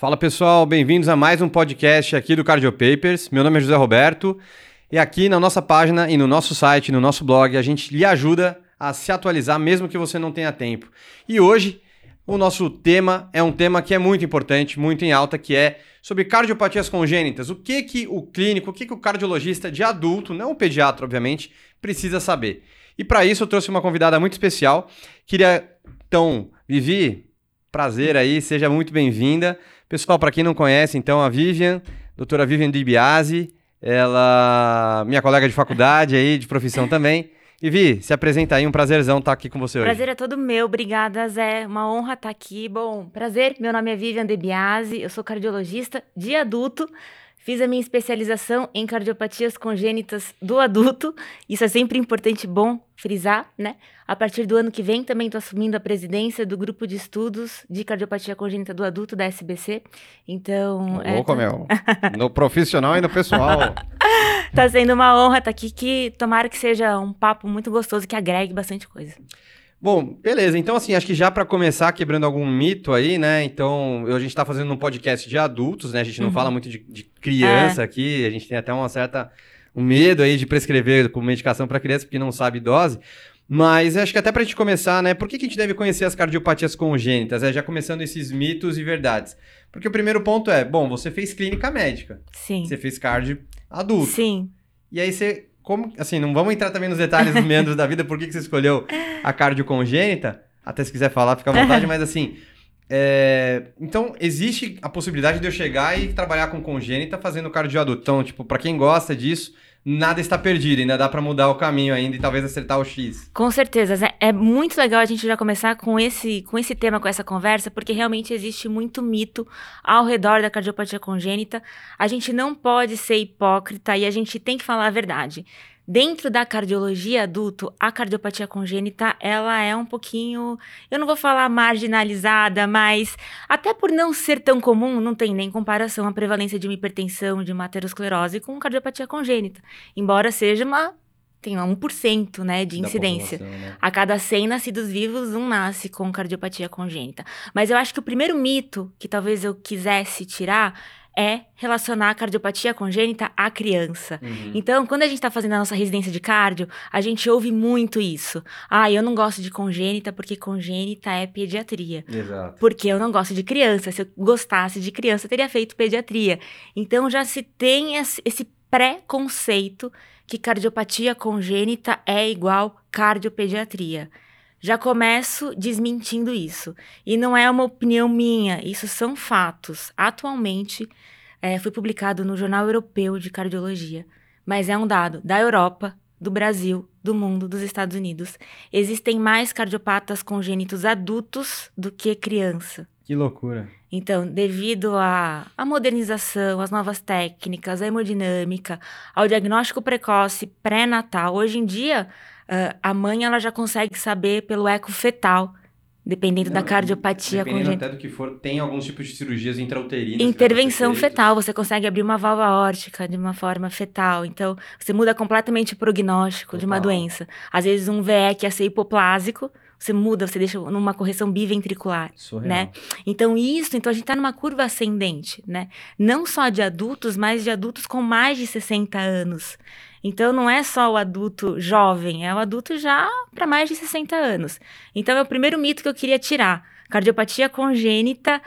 Fala pessoal, bem-vindos a mais um podcast aqui do Cardio Papers. Meu nome é José Roberto e aqui na nossa página e no nosso site, no nosso blog, a gente lhe ajuda a se atualizar mesmo que você não tenha tempo. E hoje o nosso tema é um tema que é muito importante, muito em alta, que é sobre cardiopatias congênitas. O que que o clínico, o que que o cardiologista de adulto, não o pediatra, obviamente, precisa saber. E para isso eu trouxe uma convidada muito especial. Queria então, Vivi, prazer aí, seja muito bem-vinda. Pessoal, para quem não conhece, então, a Vivian, doutora Vivian DiBiase, ela, minha colega de faculdade aí, de profissão também. Vivi, se apresenta aí, um prazerzão estar aqui com você hoje. Prazer é todo meu, obrigada Zé, uma honra estar aqui. Bom, prazer, meu nome é Vivian DeBiase, eu sou cardiologista de adulto, Fiz a minha especialização em cardiopatias congênitas do adulto. Isso é sempre importante, bom frisar, né? A partir do ano que vem também estou assumindo a presidência do grupo de estudos de cardiopatia congênita do adulto da SBC. Então, é, Louco, é, meu. No profissional e no pessoal. tá sendo uma honra estar aqui que tomara que seja um papo muito gostoso que agregue bastante coisa. Bom, beleza. Então, assim, acho que já para começar quebrando algum mito aí, né? Então, a gente está fazendo um podcast de adultos, né? A gente não uhum. fala muito de, de criança é. aqui, a gente tem até uma certa um medo aí de prescrever com medicação para criança porque não sabe dose. Mas acho que até para a gente começar, né? Por que, que a gente deve conhecer as cardiopatias congênitas? É, já começando esses mitos e verdades. Porque o primeiro ponto é, bom, você fez clínica médica. Sim. Você fez cardio adulto. Sim. E aí você como, assim, não vamos entrar também nos detalhes dos meandros da vida, por que, que você escolheu a cardio congênita, até se quiser falar, fica à vontade, mas assim, é... então existe a possibilidade de eu chegar e trabalhar com congênita fazendo cardio adulto. Então, tipo, para quem gosta disso, nada está perdido, ainda dá para mudar o caminho ainda e talvez acertar o X. Com certeza, é muito legal a gente já começar com esse, com esse tema, com essa conversa, porque realmente existe muito mito ao redor da cardiopatia congênita. A gente não pode ser hipócrita e a gente tem que falar a verdade. Dentro da cardiologia adulto, a cardiopatia congênita, ela é um pouquinho, eu não vou falar marginalizada, mas até por não ser tão comum, não tem nem comparação a prevalência de uma hipertensão, de uma aterosclerose com cardiopatia congênita. Embora seja uma tem 1% né, de incidência. Né? A cada 100 nascidos vivos, um nasce com cardiopatia congênita. Mas eu acho que o primeiro mito que talvez eu quisesse tirar é relacionar a cardiopatia congênita à criança. Uhum. Então, quando a gente está fazendo a nossa residência de cardio, a gente ouve muito isso. Ah, eu não gosto de congênita porque congênita é pediatria. Exato. Porque eu não gosto de criança. Se eu gostasse de criança, eu teria feito pediatria. Então, já se tem esse pré-conceito que cardiopatia congênita é igual cardiopediatria. Já começo desmentindo isso. E não é uma opinião minha, isso são fatos. Atualmente, é, foi publicado no Jornal Europeu de Cardiologia, mas é um dado da Europa, do Brasil, do mundo, dos Estados Unidos. Existem mais cardiopatas congênitos adultos do que criança. Que loucura. Então, devido à modernização, às novas técnicas, à hemodinâmica, ao diagnóstico precoce pré-natal, hoje em dia uh, a mãe ela já consegue saber pelo eco fetal, dependendo Não, da cardiopatia dependendo até do que for, tem alguns tipos de cirurgias intrauterinas. Intervenção fetal, você consegue abrir uma válvula órtica de uma forma fetal. Então, você muda completamente o prognóstico Total. de uma doença. Às vezes, um VE que ia ser hipoplásico, você muda, você deixa numa correção biventricular, Surreal. né? Então isso, então a gente está numa curva ascendente, né? Não só de adultos, mas de adultos com mais de 60 anos. Então não é só o adulto jovem, é o adulto já para mais de 60 anos. Então é o primeiro mito que eu queria tirar. Cardiopatia congênita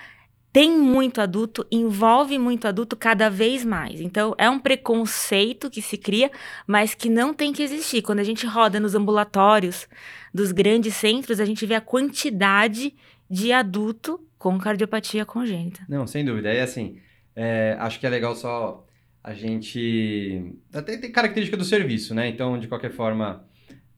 tem muito adulto, envolve muito adulto cada vez mais. Então, é um preconceito que se cria, mas que não tem que existir. Quando a gente roda nos ambulatórios dos grandes centros, a gente vê a quantidade de adulto com cardiopatia congênita. Não, sem dúvida. É assim, é, acho que é legal só a gente. Até tem característica do serviço, né? Então, de qualquer forma.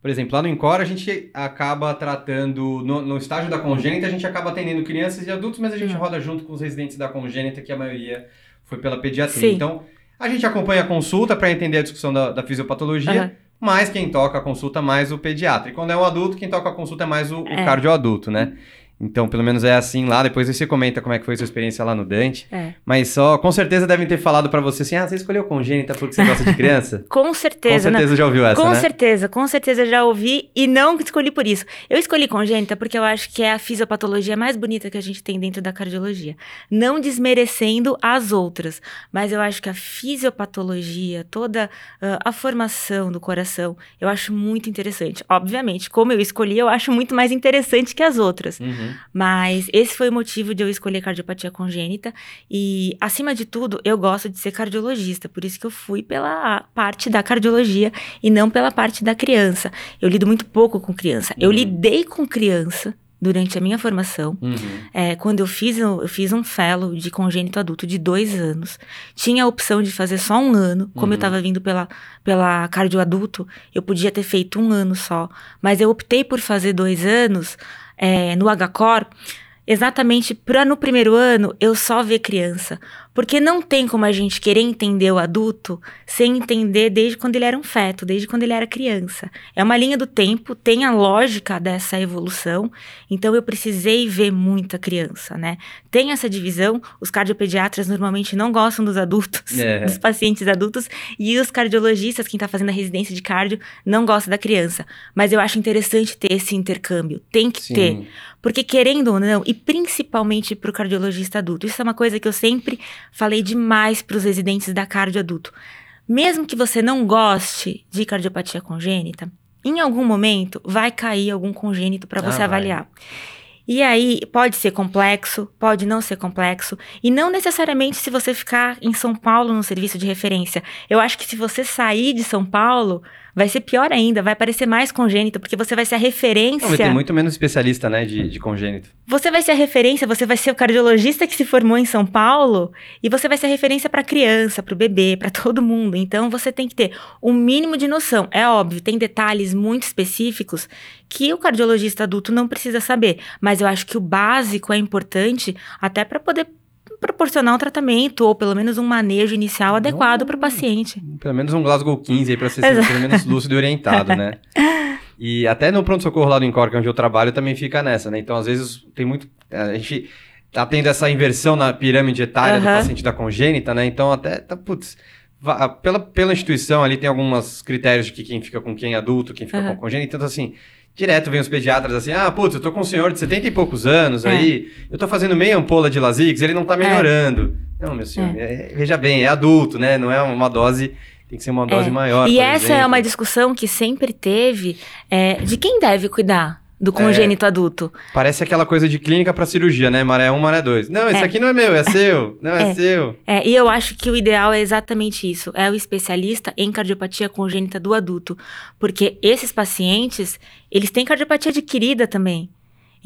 Por exemplo, lá no Incor a gente acaba tratando, no, no, estágio da congênita, a gente acaba atendendo crianças e adultos, mas a gente roda junto com os residentes da congênita, que a maioria foi pela pediatria. Sim. Então, a gente acompanha a consulta para entender a discussão da, da fisiopatologia, uhum. mas quem toca a consulta é mais o pediatra. E quando é um adulto, quem toca a consulta é mais o, é. o cardioadulto, né? Então, pelo menos é assim lá. Depois você comenta como é que foi sua experiência lá no Dante. É. Mas só, com certeza devem ter falado pra você assim: ah, você escolheu congênita porque você gosta de criança? Com certeza. com né? certeza já ouviu essa, Com né? certeza, com certeza já ouvi e não escolhi por isso. Eu escolhi congênita porque eu acho que é a fisiopatologia mais bonita que a gente tem dentro da cardiologia. Não desmerecendo as outras, mas eu acho que a fisiopatologia, toda ah, a formação do coração, eu acho muito interessante. Obviamente, como eu escolhi, eu acho muito mais interessante que as outras. Uhum. Mas esse foi o motivo de eu escolher cardiopatia congênita. E, acima de tudo, eu gosto de ser cardiologista. Por isso que eu fui pela parte da cardiologia e não pela parte da criança. Eu lido muito pouco com criança. Eu Uhum. lidei com criança durante a minha formação. Uhum. É, quando eu fiz, eu eu fiz um fellow de congênito adulto de dois anos. Tinha a opção de fazer só um ano. Como Uhum. eu estava vindo pela, pela cardioadulto, eu podia ter feito um ano só. Mas eu optei por fazer dois anos é, no HCOR, exatamente para no primeiro ano eu só ver criança. Porque não tem como a gente querer entender o adulto sem entender desde quando ele era um feto, desde quando ele era criança. É uma linha do tempo, tem a lógica dessa evolução, então eu precisei ver muita criança, né? Tem essa divisão, os cardiopediatras normalmente não gostam dos adultos, É. dos pacientes adultos, e os cardiologistas, quem tá fazendo a residência de cardio, não gosta da criança. Mas eu acho interessante ter esse intercâmbio, tem que ter. Sim. Porque querendo ou não, e principalmente para o cardiologista adulto, isso é uma coisa que eu sempre falei demais para os residentes da cardio adulto. Mesmo que você não goste de cardiopatia congênita, em algum momento vai cair algum congênito para Ah, você vai. avaliar. E aí, pode ser complexo, pode não ser complexo, e não necessariamente se você ficar em São Paulo no serviço de referência. Eu acho que se você sair de São Paulo, vai ser pior ainda, vai parecer mais congênito, porque você vai ser a referência. Não, vai ter muito menos especialista, né, de, de congênito. Você vai ser a referência, você vai ser o cardiologista que se formou em São Paulo e você vai ser a referência para criança, para o bebê, para todo mundo. Então você tem que ter um mínimo de noção. É óbvio, tem detalhes muito específicos que o cardiologista adulto não precisa saber, mas eu acho que o básico é importante até para poder proporcionar um tratamento ou pelo menos um manejo inicial adequado para o paciente. Pelo menos um Glasgow 15 aí pra ser Exato. pelo menos lúcido e orientado, né? E até no pronto-socorro lá do Encorque, onde eu trabalho, também fica nessa, né? Então, às vezes, tem muito... A gente tá tendo essa inversão na pirâmide etária do Aham. paciente da congênita, né? Então, até, tá, putz... Pela, pela instituição ali tem alguns critérios de que quem fica com quem é adulto, quem fica Aham. com congênita. Então, assim, direto vem os pediatras assim, ah, putz, eu tô com um senhor de 70 e poucos anos É. aí, eu tô fazendo meia ampola de Lasix, ele não tá melhorando. Não, meu senhor, é- veja bem, é adulto, né? Não é uma dose, tem que ser uma dose maior. E essa é exemplo. uma discussão que sempre teve é, de quem deve cuidar É. do congênito adulto. Parece aquela coisa de clínica pra cirurgia, né? Maré 1, maré 2. Não, esse É. aqui não é meu, é seu. Não, é, É. seu. É, e eu acho que o ideal é exatamente isso: é o especialista em cardiopatia congênita do adulto. Porque esses pacientes, eles têm cardiopatia adquirida também.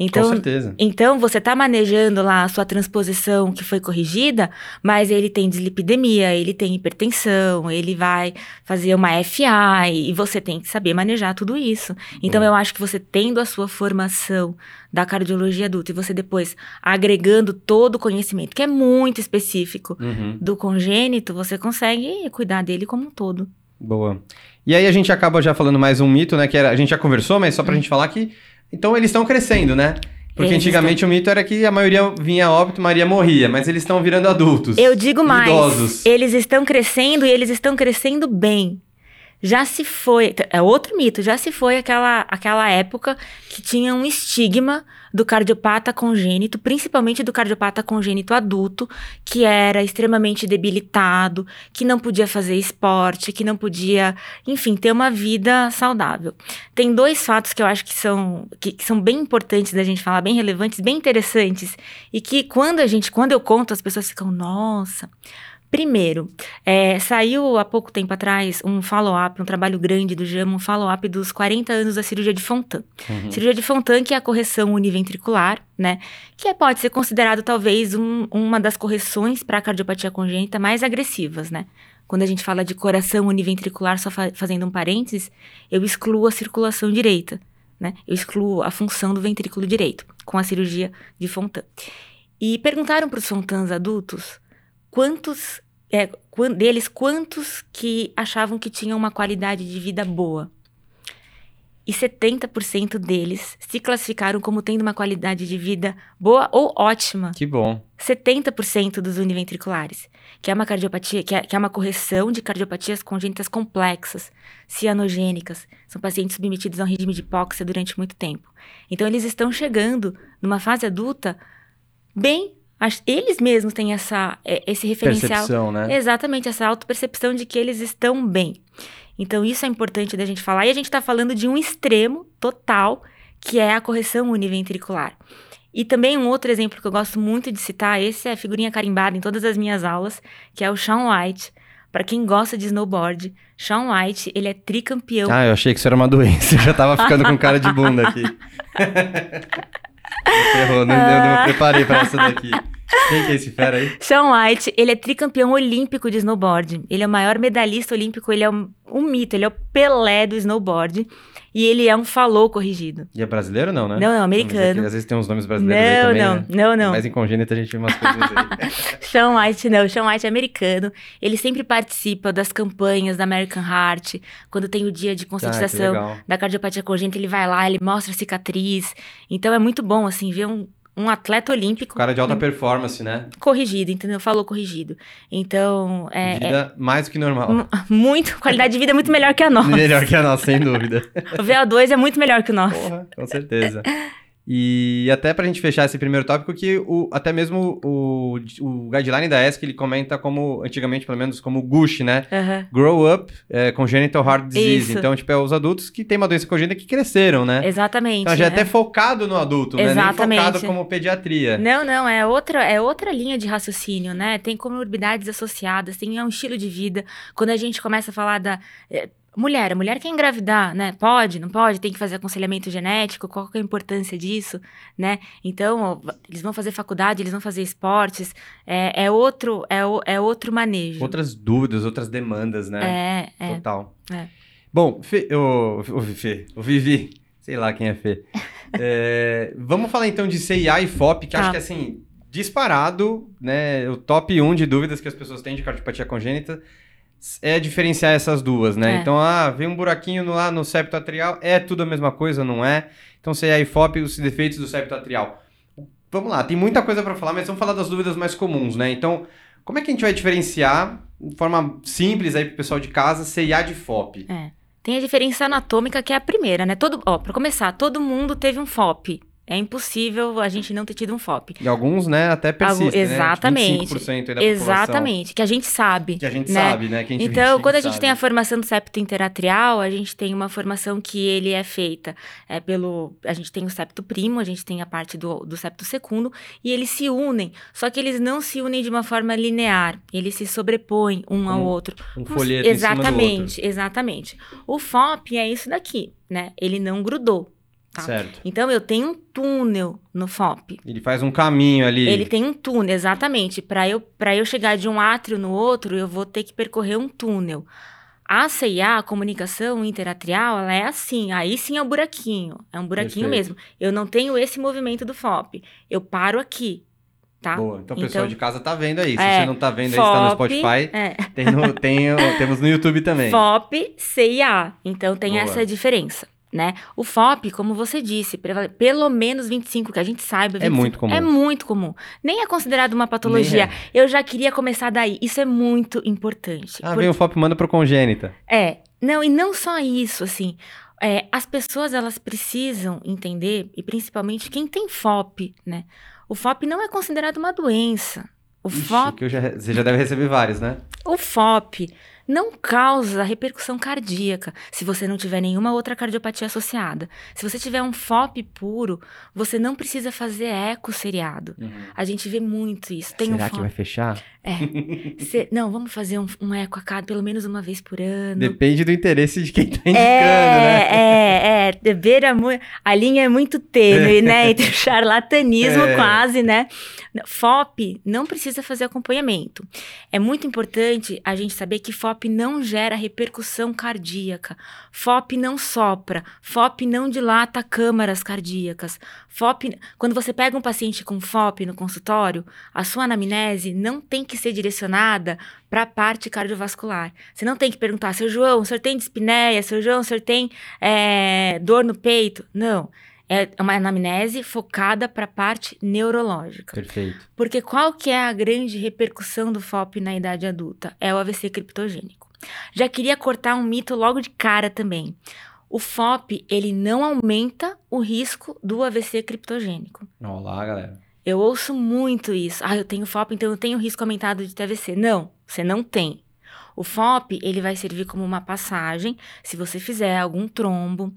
Com Então, certeza. então você está manejando lá a sua transposição que foi corrigida, mas ele tem dislipidemia, ele tem hipertensão, ele vai fazer uma FA e você tem que saber manejar tudo isso. Então Bom. eu acho que você tendo a sua formação da cardiologia adulta e você depois agregando todo o conhecimento, que é muito específico, Uhum. do congênito, você consegue cuidar dele como um todo. Boa. E aí a gente acaba já falando mais um mito, né? Que era, a gente já conversou, mas só pra gente falar que. Então eles estão crescendo, né? Porque Eles antigamente o mito era que a maioria vinha a óbito, Maria morria, mas eles estão virando adultos. Eu digo mais, Idosos. eles estão crescendo e eles estão crescendo bem. Já se foi, é outro mito, já se foi aquela, aquela época que tinha um estigma do cardiopata congênito, principalmente do cardiopata congênito adulto, que era extremamente debilitado, que não podia fazer esporte, que não podia, enfim, ter uma vida saudável. Tem dois fatos que eu acho que são, que, que são bem importantes da gente falar, bem relevantes, bem interessantes, e que quando a gente, quando eu conto, as pessoas ficam, nossa. Primeiro, é, saiu há pouco tempo atrás um follow-up, um trabalho grande do JAMA, um follow-up dos 40 anos da cirurgia de Fontan. Uhum. Cirurgia de Fontan, que é a correção univentricular, né? Que é- pode ser considerado talvez um- uma das correções para a cardiopatia congênita mais agressivas, né? Quando a gente fala de coração univentricular, só fa- fazendo um parênteses, eu excluo a circulação direita, né? Eu excluo a função do ventrículo direito com a cirurgia de Fontan. E perguntaram para os Fontans adultos quantos é, deles quantos que achavam que tinham uma qualidade de vida boa. e 70% deles se classificaram como tendo uma qualidade de vida boa ou ótima. Que bom. 70% dos univentriculares, que é uma cardiopatia, que é, que é uma correção de cardiopatias congênitas complexas, cianogênicas. São pacientes submetidos a um regime de hipóxia durante muito tempo. Então, eles estão chegando numa fase adulta bem. Eles mesmos têm essa, é, esse referencial. Percepção, né? Exatamente, essa autopercepção de que eles estão bem. Então, isso é importante da gente falar. E a gente está falando de um extremo total, que é a correção univentricular. E também um outro exemplo que eu gosto muito de citar, esse é figurinha carimbada em todas as minhas aulas, que é o Sean White. Para quem gosta de snowboard, Sean White, ele é tricampeão. Ah, eu achei que isso era uma doença. Eu já tava ficando com cara de bunda aqui. Ferrou, não, eu não me preparei para essa daqui. Quem que é esse fera aí? Sean White, ele é tricampeão olímpico de snowboard. Ele é o maior medalhista olímpico, ele é um, um mito, ele é o Pelé do snowboard. E ele é um falou corrigido. E é brasileiro não, né? Não, não, americano. às vezes tem uns nomes brasileiros não, aí também, Não, né? não, não. Mas em congênita a gente vê umas coisas aí. Sean White não, Sean White é americano. Ele sempre participa das campanhas da American Heart. Quando tem o dia de conscientização Ah, da cardiopatia congênita, ele vai lá, ele mostra a cicatriz. Então é muito bom, assim, ver um, um atleta olímpico Cara de alta performance, né? corrigido, entendeu? Falou corrigido. Então, é, é Vida mais do que normal. mu- muito, qualidade de vida é muito melhor que a nossa. Melhor que a nossa, sem dúvida. O VO2 é muito melhor que o nosso. Porra, com certeza. E até pra gente fechar esse primeiro tópico, que o, até mesmo o, o guideline da ESC, ele comenta como, antigamente pelo menos, como GUSH, né? Aham. Grow Up é, Congenital Heart Disease. Isso. Então, tipo, é os adultos que têm uma doença congênita que cresceram, né? Exatamente. Então já é é. até focado no adulto, né? Nem Exatamente. focado como pediatria. Não, não, é outra, é outra linha de raciocínio, né? Tem comorbidades associadas, tem é um estilo de vida. Quando a gente começa a falar da é, mulher, a mulher quer engravidar, né? Pode, não pode, tem que fazer aconselhamento genético, qual que é a importância disso, né? Então, eles vão fazer faculdade, eles vão fazer esportes, é, é outro, é, é outro manejo. Outras dúvidas, outras demandas, né? É, é. Total. É. Bom, Fê, o, o Fê, o Vivi, sei lá quem é Fê. É, vamos falar então de CIA e FOP, que Tá. acho que assim, disparado, né? O top 1 de dúvidas que as pessoas têm de cardiopatia congênita é diferenciar essas duas, né? É. Então, ah, vem um buraquinho no- lá no septo atrial, é tudo a mesma coisa, não é? Então, CIA e FOP, os defeitos do septo atrial. Vamos lá, tem muita coisa para falar, mas vamos falar das dúvidas mais comuns, né? Então, como é que a gente vai diferenciar, de forma simples aí pro pessoal de casa, CIA de FOP? Tem a diferença anatômica que é a primeira, né? Todo, ó, para começar, todo mundo teve um FOP. É impossível a gente não ter tido um FOP. E alguns, né, até persistem, Algu- exatamente. né? 25% aí da população. Exatamente, que a gente sabe. Que a gente né? sabe, né? Gente Então, quando a gente sabe. tem a formação do septo interatrial, a gente tem uma formação que ele é feita é, pelo. A gente tem o septo primo, a gente tem a parte do, do septo secundo, e eles se unem. Só que eles não se unem de uma forma linear. Eles se sobrepõem um ao Um outro. Um folheto outro. Exatamente, exatamente. O FOP é isso daqui, né? Ele não grudou. Tá? Certo. Então, eu tenho um túnel no FOP. Ele faz um caminho ali. Ele tem um túnel, exatamente. Para eu, pra eu chegar de um átrio no outro, eu vou ter que percorrer um túnel. A CIA, a comunicação interatrial, ela é assim. Aí sim é um buraquinho. É um buraquinho Perfeito. mesmo. Eu não tenho esse movimento do FOP. Eu paro aqui, tá? Boa. Então o pessoal Então- de casa tá vendo aí. Se É, você não tá vendo aí, está no FOP, Spotify. É. Tem no, tem, temos no YouTube também. FOP, CIA. Então tem Boa. essa diferença. Né? O FOP, como você disse, pelo menos 25, que a gente saiba. 25, muito comum. É muito comum. Nem é considerado uma patologia. Nem Eu já queria começar daí. Isso é muito importante. Ah, Porque- vem o FOP manda pro congênita. É, não, e não só isso, assim. é, as pessoas, elas precisam entender, e principalmente quem tem FOP, né? O FOP não é considerado uma doença. O Ixi, FOP, já, você já deve receber vários, né? o FOP não causa repercussão cardíaca se você não tiver nenhuma outra cardiopatia associada. Se você tiver um FOP puro, você não precisa fazer eco seriado. A gente vê muito isso. Tem um Será que FOP. vai fechar? Cê- não, vamos fazer um, um eco a cada, pelo menos uma vez por ano. Depende do interesse de quem tá indicando, É, né? é, é, beira a linha é muito tênue, né, entre o charlatanismo É. quase, né? FOP não precisa fazer acompanhamento. É muito importante a gente saber que FOP FOP não gera repercussão cardíaca. FOP não sopra. FOP não dilata câmaras cardíacas. FOP, quando você pega um paciente com FOP no consultório, a sua anamnese não tem que ser direcionada para a parte cardiovascular. Você não tem que perguntar, seu João, o senhor tem dispneia? Seu João, o senhor tem é, dor no peito? Não. É uma anamnese focada para a parte neurológica. Perfeito. Porque qual que é a grande repercussão do FOP na idade adulta? É o AVC criptogênico. Já queria cortar um mito logo de cara também. O FOP, ele não aumenta o risco do AVC criptogênico. Olá, galera. Eu ouço muito isso. Ah, eu tenho FOP, então eu tenho risco aumentado de TVC. Não, você não tem. O FOP, ele vai servir como uma passagem se você fizer algum trombo,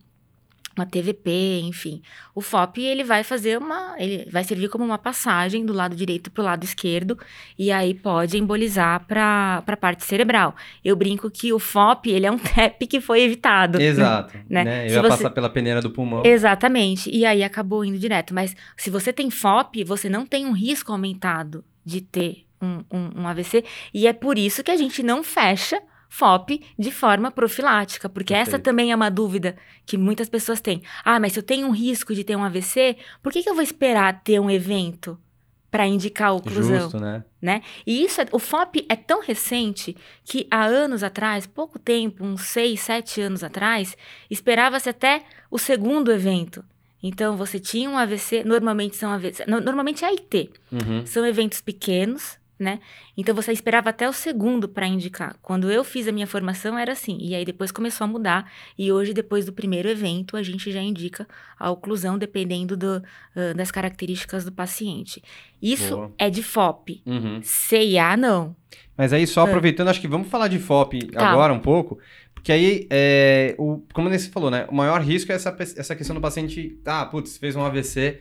uma TVP, enfim. O FOP ele vai fazer uma, ele vai servir como uma passagem do lado direito para o lado esquerdo e aí pode embolizar para a parte cerebral. Eu brinco que o FOP ele é um TEP que foi evitado. Exato. Né? né? Eu Se ia você- passar pela peneira do pulmão. Exatamente. E aí acabou indo direto. Mas se você tem FOP, você não tem um risco aumentado de ter um, um, um AVC. E é por isso que a gente não fecha FOP de forma profilática. Porque essa Perfeito. também é uma dúvida que muitas pessoas têm. Ah, mas se eu tenho um risco de ter um AVC, por que, que eu vou esperar ter um evento para indicar a oclusão? Justo, né? né? E isso, é- o FOP é tão recente que há anos atrás, pouco tempo, uns 6, 7 anos atrás, esperava-se até o segundo evento. Então, você tinha um AVC, normalmente são AVC, no- normalmente é AIT, Uhum. são eventos pequenos, né? Então, você esperava até o segundo para indicar. Quando eu fiz a minha formação, era assim. E aí, depois começou a mudar. E hoje, depois do primeiro evento, a gente já indica a oclusão, dependendo do, ah, das características do paciente. Isso Boa. é de FOP. Uhum. CIA, não. Mas aí, só aproveitando, acho que vamos falar de FOP. Tá. agora um pouco. Porque aí, é, o, como você falou, né? O maior risco é essa, essa questão do paciente. Ah, putz, fez um AVC.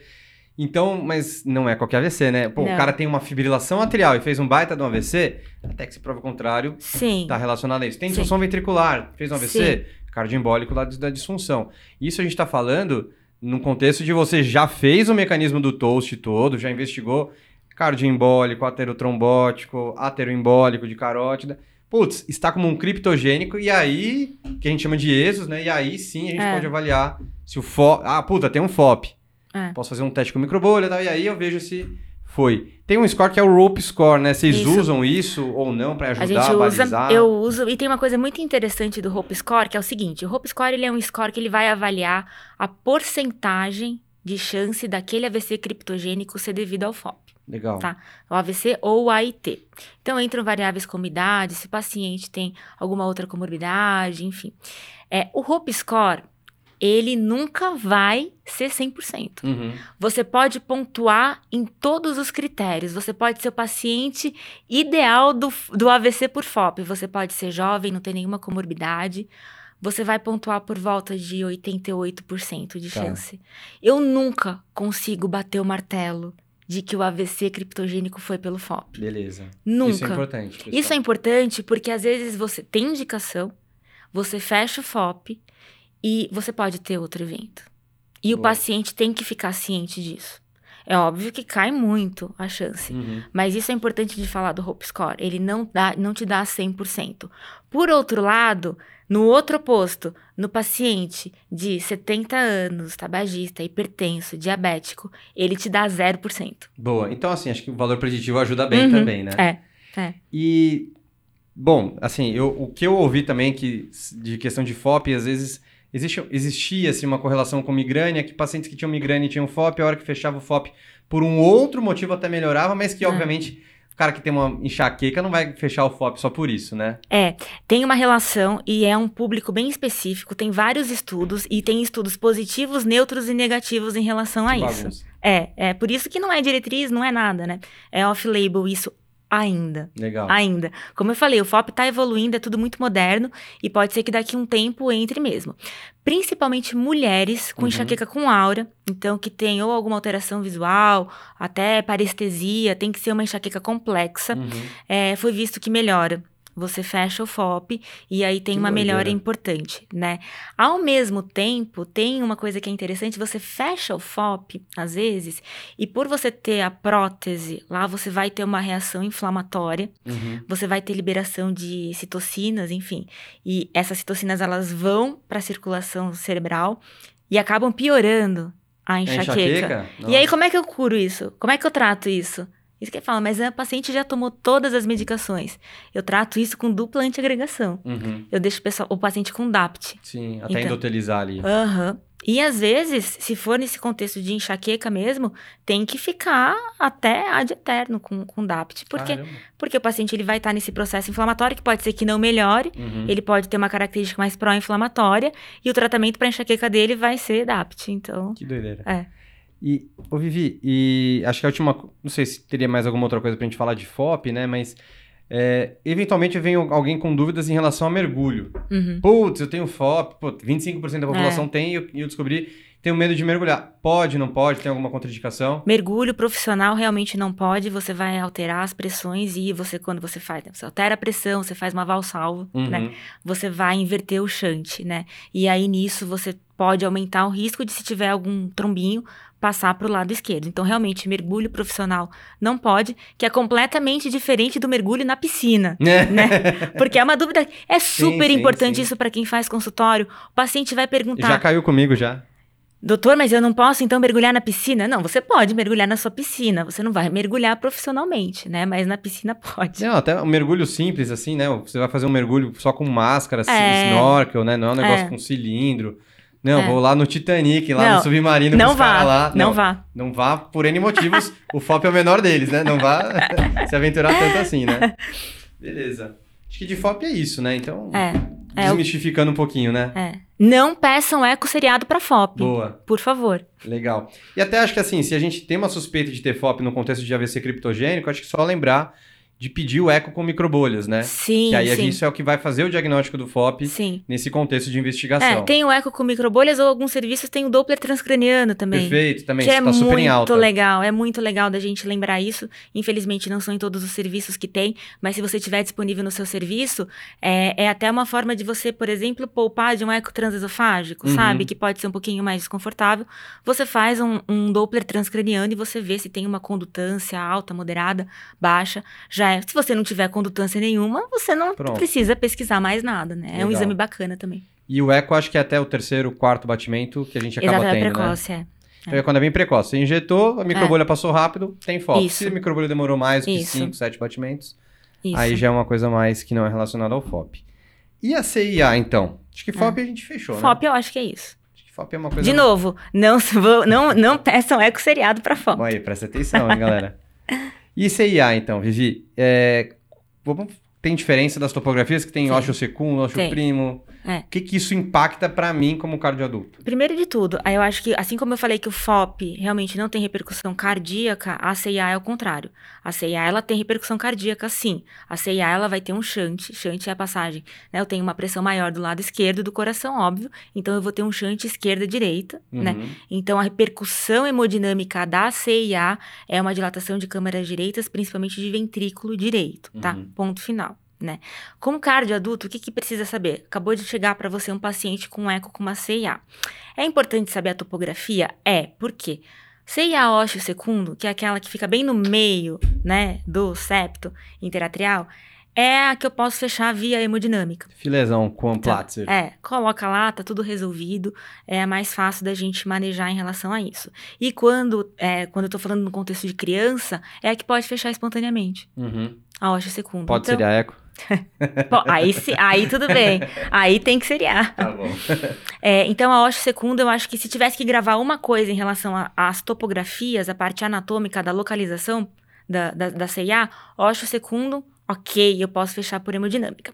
Então, mas não é qualquer AVC, né? Pô, Não. o cara tem uma fibrilação atrial e fez um baita de um AVC, até que se prova o contrário, Sim. tá relacionado a isso. Tem Sim. disfunção ventricular, fez um AVC, cardioembólico lá da disfunção. Isso a gente tá falando num contexto de você já fez o mecanismo do toast todo, já investigou cardioembólico, aterotrombótico, ateroembólico de carótida. Putz, está como um criptogênico e aí, que a gente chama de ESOS, né? E aí sim a gente É. pode avaliar se o FOP... Ah, puta, tem um FOP. É. Posso fazer um teste com microbolha e tal, e aí eu vejo se foi. Tem um score que é o Rope Score, né? Vocês Isso. usam isso ou não para A ajudar gente a usa, balizar? eu uso, e tem uma coisa muito interessante do Hope Score, que é o seguinte, o Hope Score ele é um score que ele vai avaliar a porcentagem de chance daquele AVC criptogênico ser devido ao FOP, Legal. Tá. o AVC ou o AIT. Então entram variáveis como idade, se o paciente tem alguma outra comorbidade, enfim. É, o Hope Score, ele nunca vai ser 100%. Uhum. Você pode pontuar em todos os critérios. Você pode ser o paciente ideal do, do AVC por FOP. Você pode ser jovem, não ter nenhuma comorbidade. Você vai pontuar por volta de 88% de Tá. chance. Eu nunca consigo bater o martelo de que o AVC criptogênico foi pelo FOP. Beleza. Nunca. Isso é importante. pessoal. Isso é importante porque às vezes você tem indicação, você fecha o FOP e você pode ter outro evento. E o paciente tem que ficar ciente disso. É óbvio que cai muito a chance. Uhum. Mas isso é importante de falar do Hope Score. Ele não, dá, não te dá 100%. Por outro lado, no outro oposto, no paciente de 70 anos, tabagista, hipertenso, diabético, ele te dá 0%. Boa. Então, assim, acho que o valor preditivo ajuda bem Uhum. também, né? É, é. E, bom, assim, eu, o que eu ouvi também que, de questão de FOP, às vezes existe, existia assim, uma correlação com migrânia, que pacientes que tinham migrânia e tinham FOP, a hora que fechava o FOP por um outro motivo até melhorava, mas que, É. obviamente, o cara que tem uma enxaqueca não vai fechar o FOP só por isso, né? É, tem uma relação e é um público bem específico, tem vários estudos e tem estudos positivos, neutros e negativos em relação a isso. É, é por isso que não é diretriz, não é nada, né? É off-label isso ainda. Legal. Ainda. Como eu falei, o FOP tá evoluindo, é tudo muito moderno e pode ser que daqui a um tempo entre mesmo. Principalmente mulheres com Uhum. enxaqueca com aura, então que tem ou alguma alteração visual, até parestesia, tem que ser uma enxaqueca complexa Uhum. é, foi visto que melhora você fecha o FOP e aí tem Que uma melhora importante, né? Ao mesmo tempo, tem uma coisa que é interessante, você fecha o FOP, às vezes, e por você ter a prótese, lá você vai ter uma reação inflamatória, Uhum. você vai ter liberação de citocinas, enfim. E essas citocinas, elas vão para a circulação cerebral e acabam piorando a É enxaqueca. E Nossa. aí, como é que eu curo isso? Como é que eu trato isso? Isso que ele fala, mas a paciente já tomou todas as medicações. Eu trato isso com dupla antiagregação. Uhum. Eu deixo o, pessoal- o paciente com DAPT. Sim, até Então. endotelizar ali. Aham. E às vezes, se for nesse contexto de enxaqueca mesmo, tem que ficar até ad eterno com, com DAPT. Porque, Caramba. porque o paciente ele vai estar nesse processo inflamatório que pode ser que não melhore, Uhum. ele pode ter uma característica mais pró-inflamatória, e o tratamento para enxaqueca dele vai ser DAPT. Então, Que doideira. É. E, ô Vivi, e acho que a última. Não sei se teria mais alguma outra coisa pra gente falar de FOP, né? Mas. é, eventualmente vem alguém com dúvidas em relação a mergulho. uhum. Putz, eu tenho FOP, pô, 25% da É. população tem e eu, eu descobri, tenho medo de mergulhar. Pode, não pode? Tem alguma contraindicação? Mergulho profissional realmente não pode, você vai alterar as pressões e você, quando você faz, né, você altera a pressão, você faz uma valsalvo, Uhum. né? Você vai inverter o shunt, né? E aí nisso você pode aumentar o risco de se tiver algum trombinho passar para o lado esquerdo. Então realmente mergulho profissional não pode, que é completamente diferente do mergulho na piscina. Né? Porque é uma dúvida, é super sim, importante sim. isso para quem faz consultório. O paciente vai perguntar: Já caiu comigo já. Doutor, mas eu não posso então mergulhar na piscina? Não, você pode mergulhar na sua piscina. Você não vai mergulhar profissionalmente, né? Mas na piscina pode. Não, até um mergulho simples, assim, né? Você vai fazer um mergulho só com máscara, É. snorkel, né? Não é um negócio É. com cilindro. Não, É. vou lá no Titanic, lá Não, no submarino Não vá, lá. não, vá. Não vá por N motivos. o FOP é o menor deles, né? Não vá se aventurar tanto assim, né? Beleza. Acho que de FOP é isso, né? Então, É, é, desmistificando um pouquinho, né? é. Não peçam eco seriado para FOP, Boa, por favor. legal. E até acho que assim, se a gente tem uma suspeita de ter FOP no contexto de AVC criptogênico, acho que só lembrar de pedir o eco com microbolhas, né? Sim, que aí sim. isso é o que vai fazer o diagnóstico do FOP Sim. nesse contexto de É, investigação. tem o eco com microbolhas ou alguns serviços tem o Doppler transcraniano também. Perfeito, também Que é está super em alta. muito legal, é muito legal da gente lembrar isso. Infelizmente, não são em todos os serviços que tem, mas se você tiver disponível no seu serviço, é, é até uma forma de você, por exemplo, poupar de um eco transesofágico, Uhum. sabe? Que pode ser um pouquinho mais desconfortável. Você faz um, um Doppler transcraniano e você vê se tem uma condutância alta, moderada, baixa. Já é. Se você não tiver condutância nenhuma, você não Pronto. precisa pesquisar mais nada, né? É um Legal. exame bacana também. E o eco acho que é até o terceiro, quarto batimento que a gente acaba Exato, é tendo, né? precoce, é. Então é quando é bem precoce. Você injetou, a microbolha passou rápido, tem FOP. Isso. Se a microbolha demorou mais do que Isso. 5, 7 batimentos, Isso. aí já é uma coisa mais que não é relacionada ao FOP. E a CIA, então? Acho que FOP a gente fechou, né? FOP, eu acho que é isso. Acho que FOP é uma coisa... De novo, não, não, não peçam eco seriado pra FOP. Bom, aí, presta atenção, hein, galera. E CIA, então, Vivi? É, Tem diferença das topografias que tem Sim. secundo, ósseo Tem. primo? É. O que, que isso impacta pra mim como cardioadulto? Primeiro de tudo, eu acho que, assim como eu falei que o FOP realmente não tem repercussão cardíaca, a CIA é o contrário. A CIA, ela tem repercussão cardíaca, sim. A CIA, ela vai ter um shunt, shunt é a passagem, né? Eu tenho uma pressão maior do lado esquerdo do coração, óbvio, então eu vou ter um shunt esquerda-direita, né? Uhum. Então, a repercussão hemodinâmica da CIA é uma dilatação de câmaras direitas, principalmente de ventrículo direito, tá? Uhum. Ponto final, né? Como cardioadulto, o que, que precisa saber? Acabou de chegar para você um paciente com eco com uma CIA. É importante saber a topografia? É, por quê? CIA ósseo secundo, que é aquela que fica bem no meio, né, do septo interatrial, é a que eu posso fechar via hemodinâmica. Filezão com Platzer. É, coloca lá, tá tudo resolvido, é mais fácil da gente manejar em relação a isso. E quando, é, quando eu tô falando no contexto de criança, é a que pode fechar espontaneamente, Uhum. a ósseo secunda. Pode então, ser a eco? pô, aí, se- aí tudo bem, aí tem que seriar. Tá bom. É, então, a ósseo secunda, eu acho que se tivesse que gravar uma coisa em relação às topografias, a parte anatômica da localização da, da, da CIA, ósseo secundo, ok, eu posso fechar por hemodinâmica.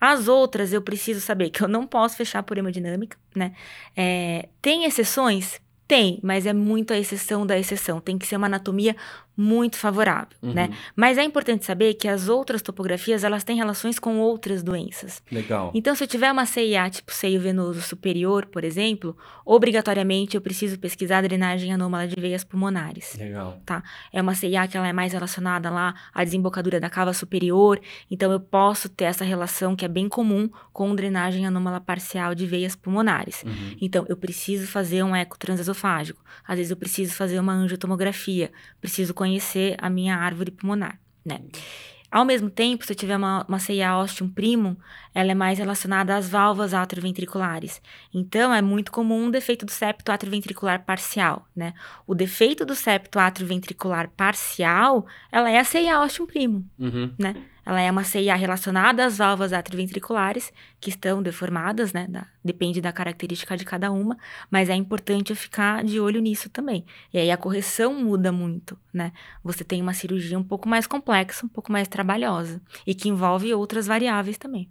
As outras, eu preciso saber que eu não posso fechar por hemodinâmica, né? É, tem exceções? Tem, mas é muito a exceção da exceção. Tem que ser uma anatomia muito favorável, uhum. né? Mas é importante saber que as outras topografias, elas têm relações com outras doenças. Legal. Então, se eu tiver uma CIA tipo seio venoso superior, por exemplo, obrigatoriamente eu preciso pesquisar a drenagem anômala de veias pulmonares. Legal. Tá? É uma CIA que ela é mais relacionada lá à desembocadura da cava superior, então eu posso ter essa relação que é bem comum com drenagem anômala parcial de veias pulmonares. Uhum. Então, eu preciso fazer um eco transesofágico. Às vezes eu preciso fazer uma angiotomografia, preciso conhecer conhecer a minha árvore pulmonar, né? Ao mesmo tempo, se eu tiver uma, uma CIA ostium primum, ela é mais relacionada às válvulas atrioventriculares. Então, é muito comum um defeito do septo atrioventricular parcial, né? O defeito do septo atrioventricular parcial, ela é a CIA ostium primum, uhum. né? Ela é uma CIA relacionada às válvulas atrioventriculares, que estão deformadas, né? Da, depende da característica de cada uma, mas é importante ficar de olho nisso também. E aí a correção muda muito, né? Você tem uma cirurgia um pouco mais complexa, um pouco mais trabalhosa, e que envolve outras variáveis também.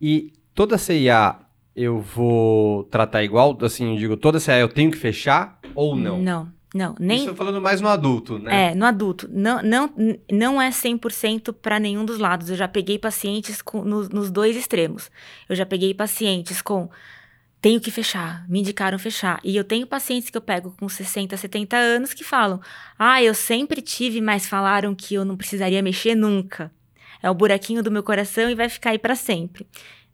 E toda CIA eu vou tratar igual? Assim, eu digo, toda CIA eu tenho que fechar ou não? Não. Não, nem. Isso falando mais no adulto, né? É, no adulto. Não, não, não é 100% para nenhum dos lados. Eu já peguei pacientes com, no, nos dois extremos. Eu já peguei pacientes com. Tenho que fechar, me indicaram fechar. E eu tenho pacientes que eu pego com 60, 70 anos que falam: Ah, eu sempre tive, mas falaram que eu não precisaria mexer nunca. É o buraquinho do meu coração e vai ficar aí para sempre.